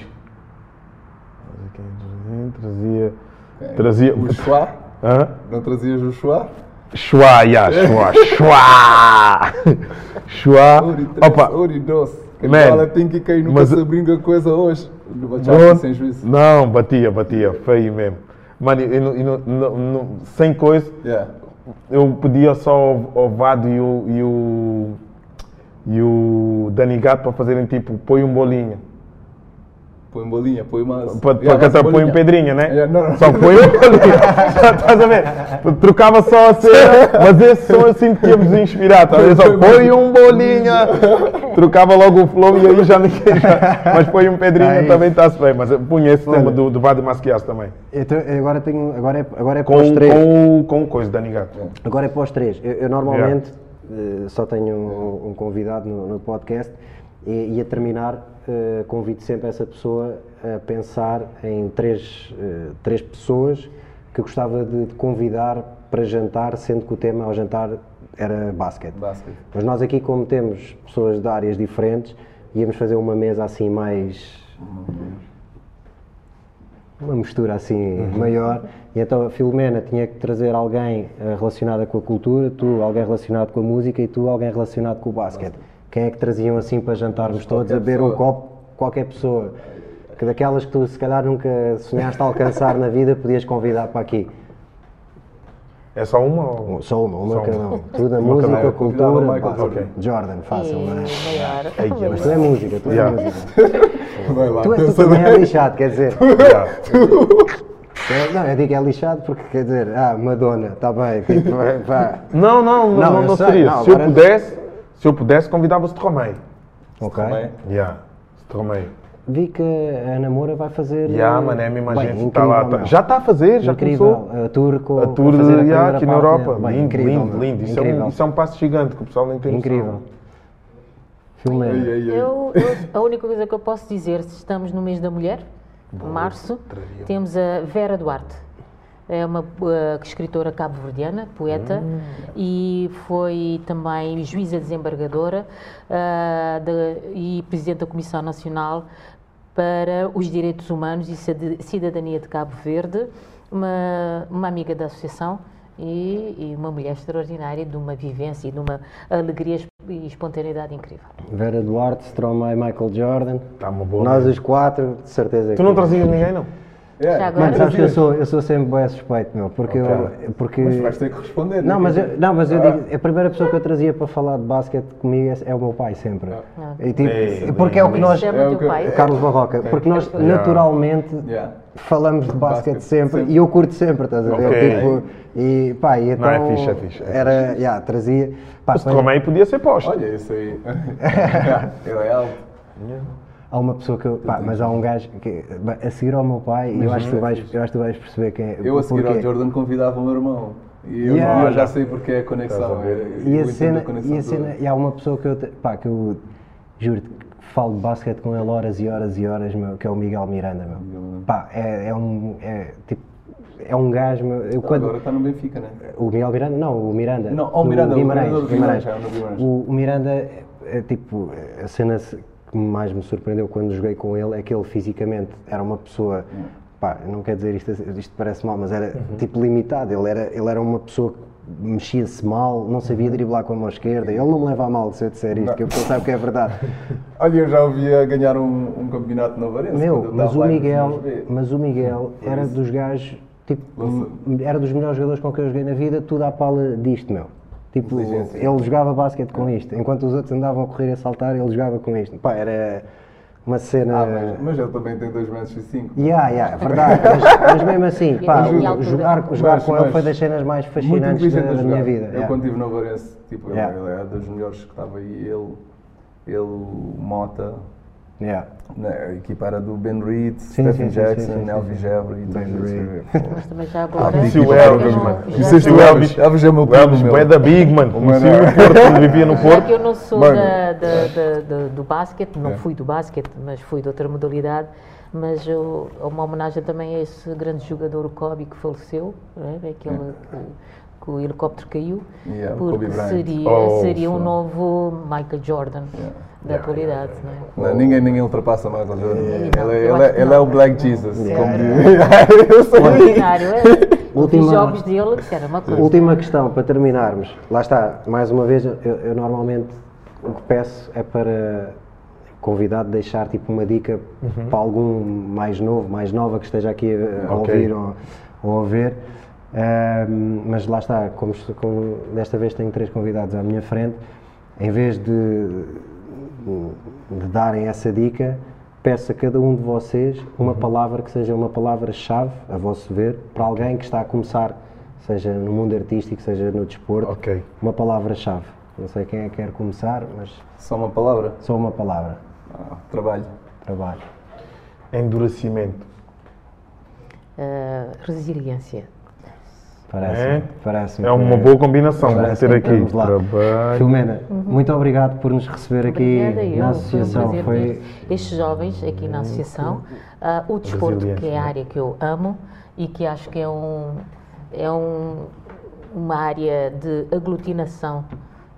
Trazia. Trazia. O Chua? Hã? Não trazias o Chua? Yeah, chua, chua! Chua! Opa! Doce. Que Man, fala tem que cair nunca mas- se brinca coisa hoje. Sem juízo. Não, batia, batia, feio mesmo. Mano, e e não- não- não- sem coisa, Yeah. eu pedia só ao, ao Vado e o, e o, e o Dani Gato para fazerem tipo, põe um bolinho. Põe bolinha, põe uma. Para Yeah, cantar, põe um bolinha. pedrinha, né? Yeah, não, não. Só põe um bolinho. Estás a ver? Trocava só a cena, mas esse som eu sinto que ia-vos inspirar. Tá? Só põe um bolinha. Trocava logo o flow e aí já ninguém. Já, mas põe um pedrinho Aí. também está-se bem. Mas eu punha esse Olha. tema do, do Vado Masquias também. Então, agora, tenho, agora, é, agora é para Com, os três. com, o- com coisa, Dani Gato. Agora é para os três. Eu, eu normalmente eh, só tenho um, um convidado no, no podcast e, e a terminar eh, convido sempre essa pessoa a pensar em três, eh, três pessoas que gostava de, de convidar para jantar, sendo que o tema ao jantar era basquete. Basquete. Mas nós aqui, como temos pessoas de áreas diferentes, íamos fazer uma mesa assim mais uma mistura assim maior. E então a Filomena tinha que trazer alguém eh, relacionada com a cultura, tu alguém relacionado com a música e tu alguém relacionado com o basquete. Quem é que traziam assim para jantarmos todos a beber um pessoa. copo? Qualquer pessoa. Que daquelas que tu se calhar nunca sonhaste alcançar na vida, podias convidar para aqui. É só uma? Ou... Só uma, uma Só cada um. Tudo a Uma música, a um. Cultura. Michael Jordan. Jordan, fácil, não é? E. Ai, Mas tu é música, tu é Yeah. música. Vai lá. Tu, é, tu também é lixado, quer dizer. Yeah. É, Não, eu digo é lixado porque quer dizer, ah, Madonna, está bem, tipo, pá. Não, não, não, Não, não, não sei, seria. não, se eu pudesse, se eu pudesse, convidava-se de Romei. Ok. Também. Yeah. de Romei. Vi que a Ana Moura vai fazer. Yeah, eh, mano, é a mesma bem, gente. Tá lá, tá-. Já está a fazer, já incrível. começou. A tour com A tour fazer a yeah, aqui na Europa. Bem, lindo, incrível, lindo, meu. lindo. Isso é, incrível. um, isso é um passo gigante que o pessoal nem tem noção. incrível. Ei. Eu, eu- a única coisa que eu posso dizer, se estamos no mês da mulher, março, temos a Vera Duarte. É uma uh, escritora cabo-verdiana, poeta, e foi também juíza desembargadora uh, da- e presidente da Comissão Nacional para os Direitos Humanos e Cid- Cidadania de Cabo Verde, uma, uma amiga da associação e, e uma mulher extraordinária, de uma vivência e de uma alegria e espontaneidade incrível. Vera Duarte, Stromae, Michael Jordan. Tá uma boa. Nós os quatro, de certeza. Tu que- não trazias ninguém, não? Yeah. Já agora- Mano, sabes que eu sou, eu sou sempre bem suspeito, meu, porque Ok. eu. Porque... Mas vais ter que responder. Não, né? mas eu, não, mas eu digo, a primeira pessoa que eu trazia para falar de basquete comigo é, é o meu pai, sempre. E, tipo, Ei, porque é o que nós. Chama É o que- teu pai. O Carlos Barroca, porque nós naturalmente Yeah. falamos de basquete Basquete, sempre, sempre. e eu curto sempre, estás a ver? Ok. Tipo, e pá, e então. é fixe, é fixe, é era, yeah, trazia. Pá, O depois podia ser posto. Olha, isso aí. Ele é alto. Há uma pessoa que eu. Pá, mas há um gajo que. A seguir ao meu pai, e eu acho, que tu vais, eu acho que tu vais perceber quem é. Eu a seguir ao Jordan convidava o meu irmão. E eu, Yeah. eu já sei porque é a conexão. Eu E a cena, conexão e a toda. cena, e há uma pessoa que eu, te- pá, que eu juro-te, que falo de basquete com ele horas e horas e horas, meu, que é o Miguel Miranda, meu. Pá, é, é um, é, tipo, é um gajo, meu, eu quando, Agora está no Benfica, né? o Miguel Miranda, não, o Miranda. Não, oh, o do Miranda, o Guimarães, é. O, o Miranda, é, é tipo, a cena se- que mais me surpreendeu quando joguei com ele é que ele fisicamente era uma pessoa, pá, não quero dizer isto, isto parece mal, mas era Uhum. tipo limitado, ele era, ele era uma pessoa que mexia-se mal, não sabia driblar com a mão esquerda, ele não me leva a mal se eu disser isto, que eu sabe que é verdade. Olha, eu já ouvi a ganhar um, um campeonato na Varense. Meu, mas o Miguel, 2000. mas o Miguel era dos gajos, tipo, era dos melhores jogadores com que eu joguei na vida, tudo à pala disto, meu. Tipo, ele jogava basquete com isto, enquanto os outros andavam a correr e a saltar, ele jogava com isto. Pá, era. uma cena. Ah, mas, mas ele também tem 2 metros e 5. Yeah, yeah, é verdade, mas, mas mesmo assim, pá, a altura? jogar, jogar Mas- com ele foi das cenas mais fascinantes da, da minha vida. Eu yeah. quando estive no Varense, tipo, ele- Yeah. ele é dos melhores que estava aí. Ele, ele Mota, Yeah. né, a equipa era do Ben Reed, Sim, Stephen sim, sim, Jackson, sim, sim, Elvis sim. Gebre e Ben Reed. Mas também já Ah, agora. conheci o Elvis, mano. Conheceste o Elvis? Elvis é o meu O primo, Elvis, meu. bué da Big, mano. Conheci Mano. no Porto, quando vivia no É Porto. que eu não sou da, da- da- da- do basquete, não É. fui do basquete, mas fui de outra modalidade. Mas eu, é uma homenagem também a esse grande jogador, o Kobe, que faleceu, né? aquele que, que o helicóptero caiu, Yeah, o porque seria, Oh, seria um sim. novo Michael Jordan Yeah. Da atualidade. não é? Não, ninguém, ninguém ultrapassa Michael Jordan. Ele, eu ele, é, ele é o Black Jesus. Yeah. Como diz. Eu sei. Extraordinário, é? Última- Os jogos dele, que era uma coisa. Última questão para terminarmos. Lá está, mais uma vez, eu, eu normalmente o que peço é para convidado deixar tipo uma dica para algum mais novo, mais nova que esteja aqui a, a Ok. ouvir ou, ou a ver. Mas lá está, como, como desta vez tenho três convidados à minha frente, em vez de, de darem essa dica, peço a cada um de vocês uma palavra que seja uma palavra-chave, a vosso ver, para alguém que está a começar, seja no mundo artístico, seja no desporto, Ok. uma palavra-chave. Não sei quem é que quer começar, mas Só uma palavra. só uma palavra. Ah, trabalho. Trabalho. Endurecimento. Ah, resiliência. Parece, É? parece É uma boa combinação. Aqui. vamos lá. Trabalho. Filomena, muito obrigado por nos receber aqui Obrigada, eu. na Foi um associação. prazer Foi, ter estes jovens aqui na associação. Ah, o desporto, que é a né? área que eu amo e que acho que é, um, é um, uma área de aglutinação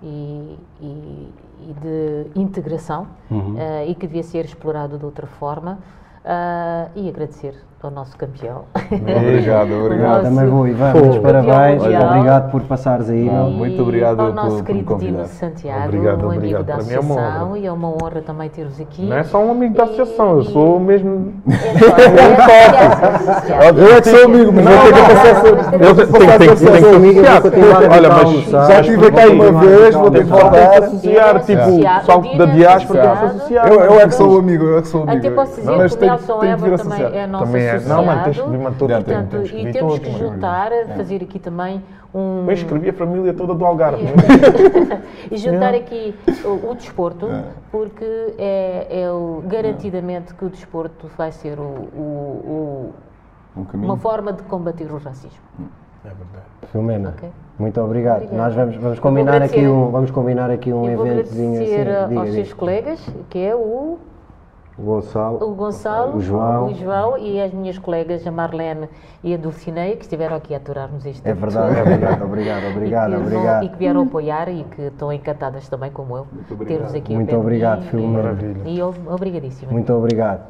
e, e- e de integração Uhum. ah, e que devia ser explorado de outra forma. Ah, e agradecer ao nosso campeão. Obrigado, obrigado. também vou, Ivan, muitos parabéns. Obrigado por passares aí. meu. muito obrigado ao nosso por querido Dino. Santiago, Obrigado, um amigo obrigado. da é associação honra. e é uma honra também ter-vos aqui. Não é só um amigo da E- associação, eu e- sou mesmo. Eu é que sou amigo, mas eu tenho que passar Eu tenho que Sou amigo, vou a Olha, a mas já estive aqui uma vez, vou ter que voltar. Que associar, tipo, Dino da diáspora tem que associar. Eu, eu é que sou o amigo, eu é que sou o amigo. Até posso dizer que o Nelson Eva também é nosso é. associado. Não, mano, tens que. Portanto, temos que e temos todos, que mano. juntar, fazer aqui também um... Eu escrevi a família toda do Algarve. e juntar aqui o, o desporto, porque é, é o, garantidamente que o desporto vai ser o- o- Um o- caminho. uma forma de combater o racismo. É verdade. Filomena, Ok. muito obrigado. Obrigada. Nós vamos, vamos combinar aqui um, vamos combinar aqui um Eu vou eventozinho assim. agradecer Diga, aos diga. seus colegas, que é o O Gonçalo. o Gonçalo, O João. o João e as minhas colegas, a Marlene e a Dulcineia, que estiveram aqui a aturar-nos este É verdade, é verdade. Obrigado, obrigado, e que, vão- obrigado. e que vieram apoiar e que estão encantadas também, como eu, ter-vos aqui Muito obrigado. Filomena. Maravilha. E eu, obrigadíssima. Muito obrigado.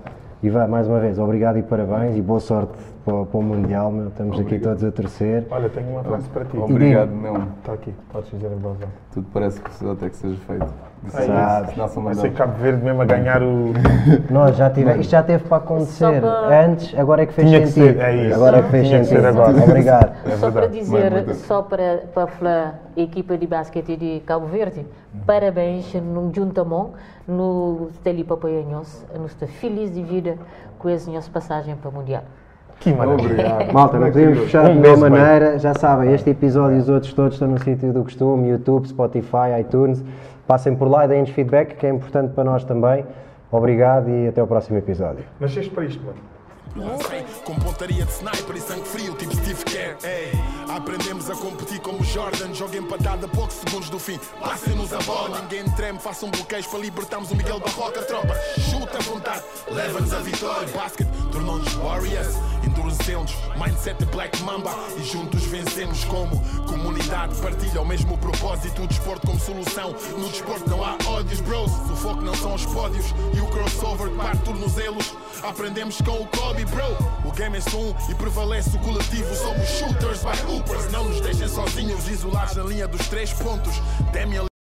Ivan, mais uma vez, obrigado e parabéns e boa sorte para, o- para o Mundial, meu. Estamos aqui todos a torcer. Olha, tenho uma frase para ti. Obrigado, mesmo. Está aqui, podes dizer em voz alta. Tudo parece que precisa até que seja feito. Isso É isso. Vai ser. Cabo Verde mesmo a ganhar o. Nós já tivemos, isto já teve para acontecer para- antes, agora é que fez Tinha que sentido. ser, é isso. Agora é que fez Tinha que ser sentido. agora. Obrigado. É só para dizer, só para, para falar, a equipa de basquete de Cabo Verde, parabéns no Juntamon, no Steli Papayanhos, nos está feliz de vida com essa nossa passagem para o Mundial. Que maravilha. Obrigado. Malta, não podíamos fechar de nenhuma maneira. Já sabem, este episódio e os outros todos estão no sítio do costume: YouTube, Spotify, iTunes. Passem por lá e deem-nos feedback, que é importante para nós também. Obrigado e até o próximo episódio. Nasceste para isto, mano. Com pontaria de sniper e sangue frio, tipo Steve Kerr. Ei, aprendemos a competir como Jordan. Joga empatada a poucos segundos do fim. Passem-nos a bola, ninguém treme. Façam bloqueios para libertarmos o Miguel Barroca. Tropa, chuta à vontade, leva-nos a vitória. Basket tornou-nos Warriors, endurecemos. Mindset de Black Mamba e juntos vencemos como comunidade. Partilha o mesmo propósito. O desporto como solução. No desporto não há ódios, bros. O foco não são os pódios e o crossover que parte tornozelos. Aprendemos com o Kobe, bro. O game é só um e prevalece o coletivo. Somos shooters by Não nos deixem sozinhos, isolados na linha dos três pontos. Demi